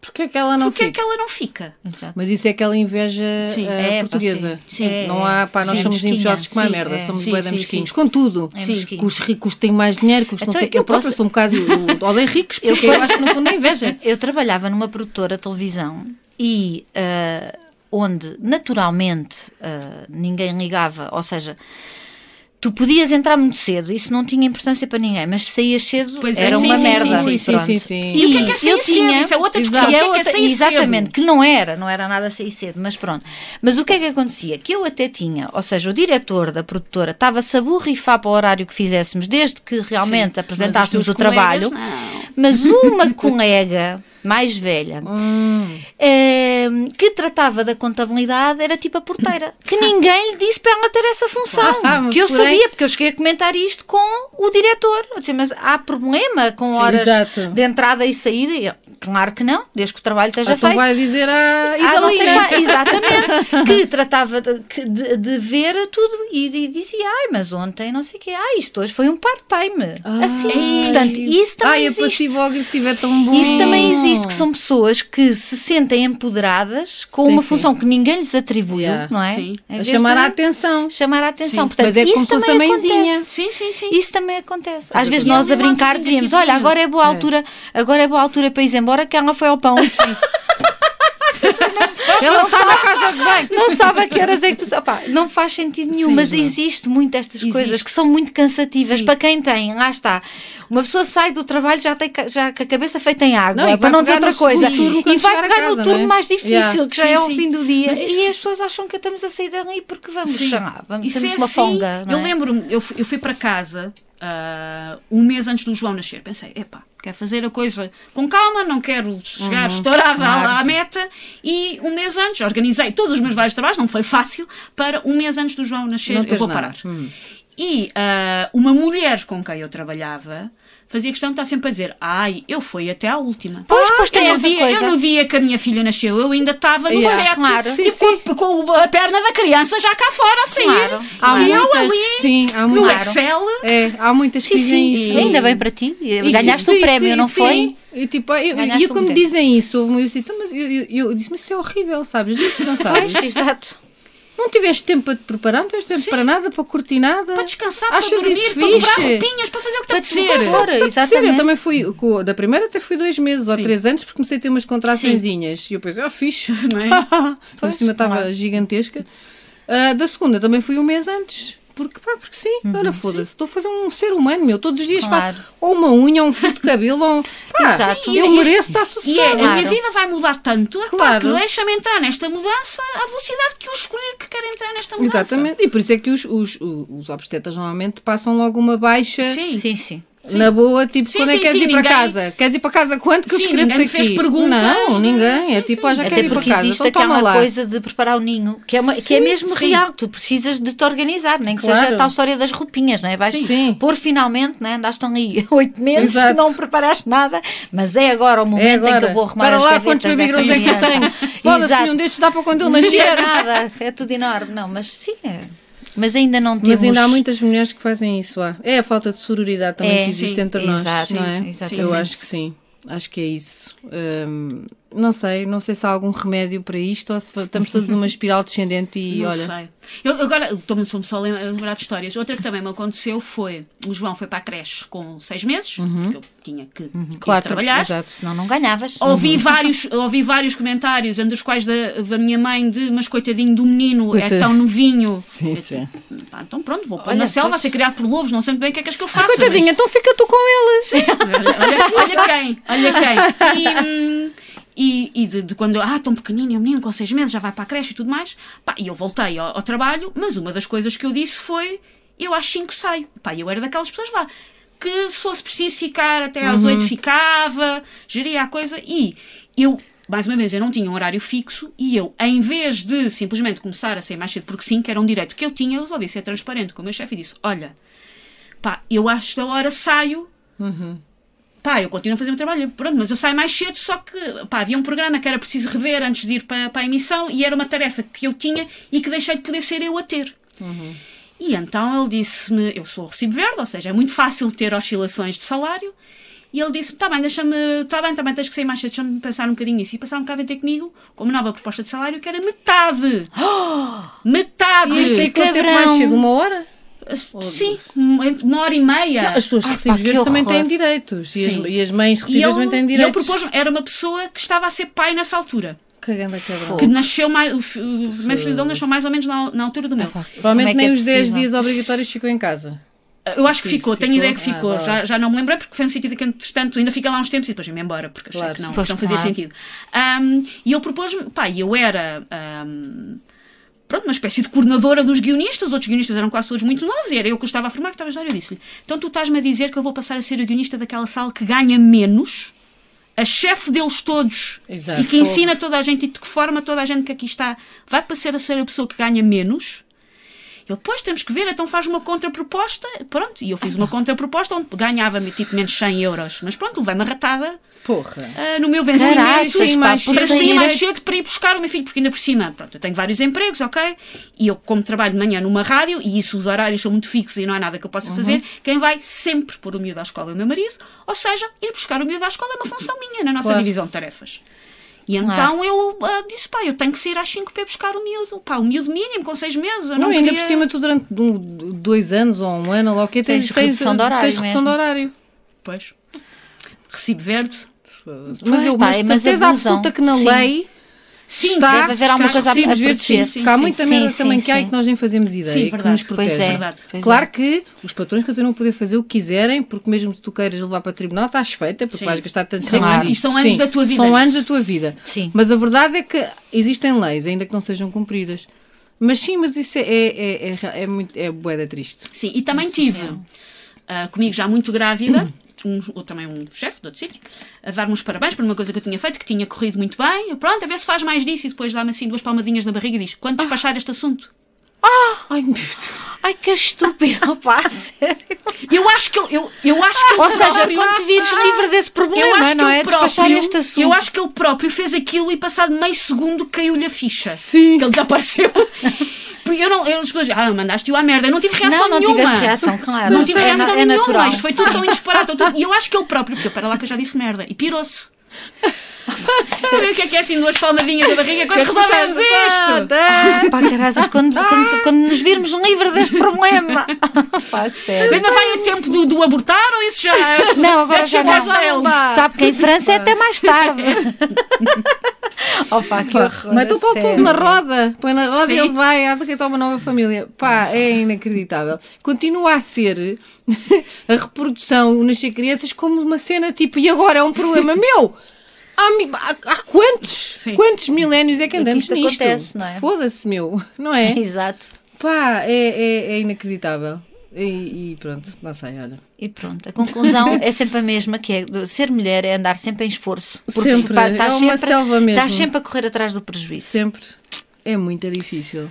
Porquê é que ela não porquê é fica? que ela não fica? Exato. Mas isso é aquela inveja Sim. ah, É, pá, portuguesa. sim. Sim. Não há, pá, nós Sim, somos invejosos como a merda, é. somos bué mesquinhos. sim. Com tudo. É. Que os ricos têm mais dinheiro, que os não Então, sei o que. eu Eu posso- sou um bocado. [LAUGHS] Eu odeio ricos, porque eu acho que no fundo é inveja. [LAUGHS] Eu trabalhava numa produtora de televisão e ah, onde naturalmente ah, ninguém ligava, ou seja, tu podias entrar muito cedo, isso não tinha importância para ninguém, mas se saías cedo Pois é, era sim, uma sim, merda. sim, sim, sim, sim. E o que é que é sair eu cedo? tinha, Isso é outra discussão. Que é que é outra- sair exatamente, cedo? que não era, não era nada sair cedo, mas pronto. Mas o que é que acontecia? Que eu até tinha, ou seja, o diretor da produtora estava-se a borrifar para o horário que fizéssemos, desde que realmente Sim, apresentássemos o trabalho. não. Mas [LAUGHS] uma colega mais velha eh, que tratava da contabilidade era tipo a porteira. Que [LAUGHS] ninguém lhe disse para ela ter essa função. Ah, que eu porém- sabia, porque eu cheguei a comentar isto com o diretor. Eu disse, mas há problema com horas de entrada e saída? E eu, claro que não, desde que o trabalho esteja Então feito. vai dizer à Ah, qual- exatamente, [LAUGHS] que tratava de, de- de ver tudo e, e dizia, ai, mas ontem não sei o quê, ai, isto hoje foi um part-time. assim, portanto, isso também Ai, a existe. passivo-agressivo é tão bom. Isso também existe, que são pessoas que se sentem empoderadas com Sim, uma sim. função que ninguém lhes atribuiu, Yeah. não é? Sim. A chamar a atenção. chamar a atenção. Sim. Portanto, Mas é isso como se fosse também a mãezinha. acontece. Sim, sim, sim. Isso também acontece. Às vezes nós é a brincar um dizíamos, olha, agora é boa altura, agora é boa altura para ir embora que ela foi ao pão. Ela está na casa de banho. não sabe a que horas é que tu. Opá, não faz sentido nenhum, Sim, mas não. existe muito estas Existe. coisas que são muito cansativas Sim. para quem tem. Lá está. Uma pessoa sai do trabalho já, tem, já com a cabeça feita em água, Não, e para não dizer outra no coisa. turno E vai a pegar no casa, turno não é? mais difícil, Yeah. que já Sim, é sim. fim do dia. Mas E isso- as pessoas acham que estamos a sair dali porque vamos, Sim. chamar, vamos Isso temos é uma assim. fonga. não Eu é? lembro-me, eu, eu fui para casa ah, um mês antes do João nascer. Pensei, epá, quero fazer a coisa com calma, não quero chegar estourada à- Uhum, claro. à, meta. E um mês antes, organizei todos os meus vários trabalhos, não foi fácil, para um mês antes do João nascer, Não eu vou nada. parar. Hum. E ah, uma mulher com quem eu trabalhava fazia questão de estar sempre a dizer: Ai, eu fui até à última. Pois, pois tem eu, essa dia, coisa. eu no dia que a minha filha nasceu, eu ainda estava no Yeah. set, Claro. tipo, Sim, Com, com a perna da criança já cá fora a sair. Claro. Há E eu muitas, ali sim, há no muitas. Excel. É, há muitas que Sim, dizem sim, isso. ainda bem para ti. Ganhaste Sim, o prémio, sim, não sim. foi? E tipo, eu, Ganhaste e eu, um como prémio. dizem isso, eu disse, "Então, mas eu, eu, eu disse, mas isso é horrível, sabes? Disso não sabes. Pois, exato. Não tiveste tempo para te preparar, não tiveste tempo Sim. para nada, para curtir nada. Para descansar, Achas para dormir, para dobrar roupinhas, para fazer o que Para tem te de ser. pôr, Sim, eu exatamente. também fui, da primeira até fui dois meses ou Sim. três anos, porque comecei a ter umas contraçõezinhas. E eu pensei, ah, fixe. [LAUGHS] Não é? [LAUGHS] Por cima estava gigantesca. Ah, da segunda também fui um mês antes. Porque, pá, porque sim, Uhum. olha, foda-se, estou a fazer um ser humano, meu. Todos os dias Claro. faço ou uma unha, ou um fio de cabelo, ou um. [LAUGHS] Pá, Exato. eu E- mereço estar E é, sossegado. a minha Claro. vida vai mudar tanto Claro. que deixa-me entrar nesta mudança à velocidade que eu escolhi que quero entrar nesta mudança. Exatamente, e por isso é que os, os, os obstetras normalmente passam logo uma baixa Sim. Sim, sim. Na boa, tipo, Sim, quando é sim, que queres sim, ir para ninguém- casa? Queres ir para casa quanto que eu Sim, escrevo-te ninguém aqui? fez perguntas Não, ninguém. É sim, tipo, sim. ah, já Até quero ir para porque casa. existe Então toma aquela lá. coisa de preparar o ninho, que é, uma- que é Sim, mesmo sim. real. Tu precisas de te organizar, nem que Claro. seja a tal história das roupinhas, não é? Vais Sim. pôr finalmente, né? andaste ali [LAUGHS] oito meses Exato. que não preparaste nada, mas é agora o momento É em que agora. eu vou arrumar Para as lá gavetas quantos girls é que eu tenho. Foda-se, nenhum destes dá para quando ele Não nascer. é nada, é tudo enorme. Não, mas sim, é. Mas ainda não temos... Mas ainda há muitas mulheres que fazem isso lá. É a falta de sororidade também É, que existe sim, entre nós, exato, não é? exatamente. Eu acho que sim. Acho que é isso. Hum, não sei, não sei se há algum remédio para isto ou se estamos todos numa [LAUGHS] espiral descendente e Não olha. sei. Eu, agora, estou-me só a lem- a lembrar de histórias. Outra que também me aconteceu foi: o João foi para a creche com seis meses, porque eu tinha que Uhum. Claro, trabalhar. Exato. Senão não ganhavas. Ouvi, vários, ouvi vários comentários, entre os quais da, da minha mãe, de mas coitadinho do menino, é Coitado. tão novinho. [LAUGHS] Sim, Eu, sim. pá, então pronto, vou pôr na selva a ser criado por lobos, não sei muito bem o que é que és que eu faço. Coitadinha, então fica tu com elas. Olha, olha- olha quem, olha quem. [LAUGHS] E, hum, e, e de, de quando, ah, tão pequenino, é um menino com seis meses, já vai para a creche e tudo mais. Pá, e eu voltei ao, ao trabalho, mas uma das coisas que eu disse foi: eu às 5 saio. Pá, eu era daquelas pessoas lá que se fosse preciso ficar até às 8 ficava, geria a coisa e eu. Mais uma vez, eu não tinha um horário fixo e eu, em vez de simplesmente começar a sair mais cedo porque sim, que era um direito que eu tinha, eu resolvi ser transparente com o meu chefe e disse: Olha, pá, eu acho que a hora saio, pá, eu continuo a fazer o meu trabalho, pronto, mas eu saio mais cedo, só que, pá, havia um programa que era preciso rever antes de ir para, para a emissão e era uma tarefa que eu tinha e que deixei de poder ser eu a ter. E então ele disse-me, eu sou recibo verde, ou seja, é muito fácil ter oscilações de salário, e ele disse-me, tá bem, deixa-me, tá bem, tá bem, tens que sair mais cedo, deixa-me pensar um bocadinho nisso. E passaram um bocado a ter comigo com uma nova proposta de salário que era metade. [GASPS] metade! E isto é quanto tempo mais cedo? Uma hora? Sim, uma hora e meia. As pessoas que verdes também horror. têm direitos. E as, e as mães E recibas também têm e ele direitos. propôs era uma pessoa que estava a ser pai nessa altura. Cagando a quebra. Que nasceu mais. O, primeiro filho dele nasceu mais ou menos na, na altura do meu. Provavelmente Como é que nem é os 10 possível? dias obrigatórios ficou em casa. Eu acho que ficou, tenho ficou? ideia que ficou. Ah, já, já não me lembrei porque foi no sentido que, entretanto, ainda fica lá uns tempos e depois vim embora porque achei Claro. que não, Pois, que não fazia claro. sentido. Ahm, e ele propôs-me, pá, e eu era. ahm, Pronto, uma espécie de coordenadora dos guionistas, os outros guionistas eram quase todos muito novos, e era eu que estava a formar, que estava a ajudar. Eu disse-lhe: Então tu estás-me a dizer que eu vou passar a ser o guionista daquela sala que ganha menos, a chefe deles todos, Exato. e que ensina toda a gente e de que forma toda a gente que aqui está vai passar a ser a pessoa que ganha menos. Ele, pois, temos que ver, então faz uma contraproposta. Pronto, e eu fiz uma contraproposta onde ganhava-me tipo menos 100 euros. Mas pronto, levei-me a ratada Porra. ah, no meu vencimento. mais, para sair- sair mais cedo para ir buscar o meu filho, porque ainda por cima, pronto, eu tenho vários empregos, ok? E eu, como trabalho de manhã numa rádio, e isso os horários são muito fixos e não há nada que eu possa fazer, quem vai sempre pôr o miúdo à escola é o meu marido, ou seja, ir buscar o miúdo à escola é uma função minha na nossa Claro. divisão de tarefas. E então Claro. eu ah, disse, pá, eu tenho que sair às 5 para buscar o miúdo. Pá, o miúdo mínimo, com 6 meses. Não, Não, ainda queria- por cima, tu durante um- dois anos ou um ano, ou lá o que Tens redução de horário Tens redução mesmo. de horário. Pois. Recibo verde. Mas eu pá, mas mas certeza abusam. absoluta que na Sim. lei Sim, está, deve haver alguma coisa a- a proteger. sim, porque há Sim, muita sim, merda sim, também que há sim. e que nós nem fazemos ideia Sim, que verdade. nos Pois protege. é. verdade. Pois claro é. que os patrões continuam a poder fazer o que quiserem, porque mesmo se tu queiras levar para tribunal, estás feita, porque Sim. vais gastar tanto Claro. tempo. E são anos Sim, da tua vida, São é anos isso. da tua vida. Sim. Mas a verdade é que existem leis, ainda que não sejam cumpridas. Mas sim, mas isso é, é, é, é, é muito. É boeda triste. Sim, e também tive ah, comigo já muito grávida, [CLEARS THROAT] um, ou também um chefe de outro sítio, a dar-me os parabéns por uma coisa que eu tinha feito, que tinha corrido muito bem. Eu, pronto, a ver se faz mais disso. E depois dá-me assim duas palmadinhas na barriga e diz: quando despachar este assunto? Ai, meu Deus. Ai, que estúpido, [LAUGHS] pá, sério. Eu acho que ele. Eu, eu acho que Ou seja, próprio- quando te vires livre desse eu problema, não é? Despachar próprio, este assunto. Eu acho que ele próprio fez aquilo e passado meio segundo caiu-lhe a ficha. Sim. Que ele desapareceu. [LAUGHS] Eu não. Eu, as pessoas, ah, mandaste-o à merda. Eu não tive reação Não, não nenhuma. tiveste reação, claro. Não tive É reação é nenhuma. natural. Isto foi tudo tão indisparado. tudo- E eu acho que ele próprio pensou, para lá que eu já disse merda. E pirou-se. [LAUGHS] Sabe o que é que é assim duas palmadinhas na barriga quando resolvemos isto? Pá, carazes, quando, quando, quando nos virmos livre deste problema. [LAUGHS] Pá, sério. Ainda vai o tempo do, do abortar ou isso já é? Não, agora Deve já não. Sabe que em França é até mais tarde. [LAUGHS] Opa, que horror. Mas tu a põe o sério. povo na roda, põe na roda Sim. e ele vai, há de criar uma nova família. Pá, é inacreditável. Continua a ser a reprodução, o nascer crianças, como uma cena tipo, e agora é um problema meu? Há, há- quantos? Sim. Quantos milénios é que andamos isto nisto? acontece, não é? Foda-se, meu, não é? [LAUGHS] Exato. Pá, é, é, é inacreditável. E, e pronto, não sei, olha. E pronto, a conclusão [LAUGHS] é sempre a mesma, que é ser mulher é andar sempre em esforço. Porque Sempre, pá, é estás uma sempre, selva mesmo. Estás sempre a correr atrás do prejuízo. Sempre é muito difícil.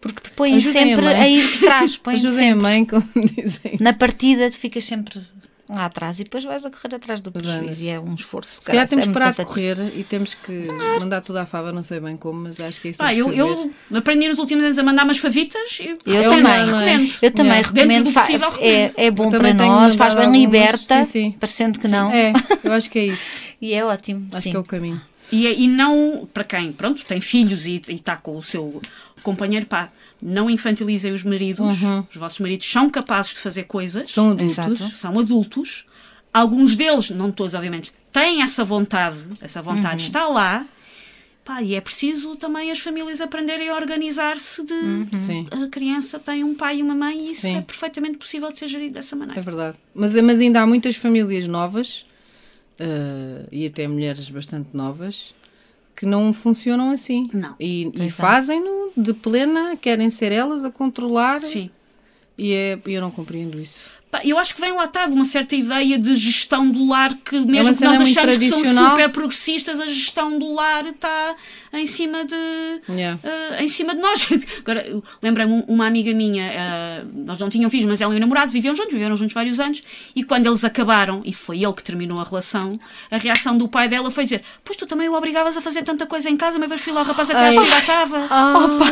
Porque te põem Ajudem a sempre mãe. a, ir de trás. põem [LAUGHS] Ajudem a sempre. mãe, como dizem. Na partida tu ficas sempre lá atrás e depois vais a correr atrás do prejuízo e é um esforço. Se calhar temos é parar de correr e temos que mandar tudo à fava, não sei bem como, mas acho que é isso temos eu, eu aprendi nos últimos anos a mandar umas favitas. e- Eu É o também, não é? recomendo. eu também Yeah. recomendo. Possível, recomendo. é, é bom Eu para nós, faz bem algumas, liberta, sim, sim. parecendo que não. É, eu acho que é isso. [LAUGHS] E é ótimo. Acho sim. que é o caminho. E, e não, para quem, pronto, tem filhos e está com o seu companheiro, pá, não infantilizem os maridos. Os vossos maridos são capazes de fazer coisas. São adultos. Exato. são adultos. Alguns deles, não todos, obviamente, têm essa vontade. Essa vontade Uhum. está lá. Pá, e é preciso também as famílias aprenderem a organizar-se de Uhum. A criança tem um pai e uma mãe e isso Sim. é perfeitamente possível de ser gerido dessa é maneira. verdade. Mas, mas ainda há muitas famílias novas eh, e até mulheres bastante novas que não funcionam assim. Não. E, e é. fazem-no de plena, querem ser elas a controlar. Sim. E é, eu não compreendo isso. Eu acho que vem lá está de uma certa ideia de gestão do lar que, mesmo uma que nós achamos que são tradicional. super progressistas, a gestão do lar está em cima de. Yeah. eh, em cima de nós. [LAUGHS] Agora, um- uma amiga minha, eh, nós não tínhamos filhos, mas ela e o namorado viviam juntos, viveram juntos vários anos, e quando eles acabaram, e foi ele que terminou a relação, a reação do pai dela foi dizer: Pois tu também o obrigavas a fazer tanta coisa em casa, mas vais filho ao rapaz atrás Ai. que já estava.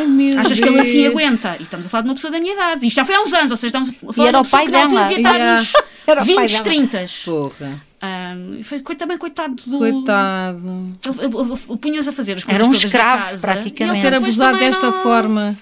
Meu Achas que ele assim Deus. aguenta? E estamos a falar de uma pessoa da minha idade. Isto já foi há uns anos, ou seja, estamos a falar era de uma o pessoa pai que na altura dela. Devia estar nos [LAUGHS] Era o pai 20, dela. 30. Porra. Um, foi também coitado do. Coitado. Ele- ele- ele- ele Punhas a fazer as coisas Era um escravo, casa, praticamente. e ele Ser abusado desta não- forma.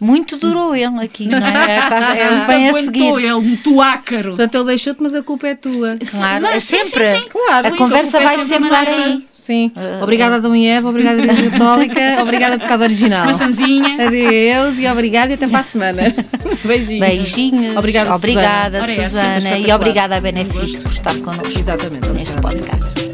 Muito durou ele aqui, não é? É, quase- é Não bem a aguentou seguir. ele, muito ácaro. Portanto, ele deixou-te, mas a culpa é tua. Claro, Não, é sim, sim, sempre. sim. Claro, A conversa é vai sempre sempre dar aí. Sim. Ah, obrigada, Adão e Eva. Obrigada, Igreja Católica. [LAUGHS] obrigada por causa original. Maçãzinha. Adeus e obrigada e até para a semana. [LAUGHS] Beijinhos. Beijinhos. Obrigada, Obrigada, essa, Susana. E obrigada a Benefício por estar connosco Exatamente. neste podcast.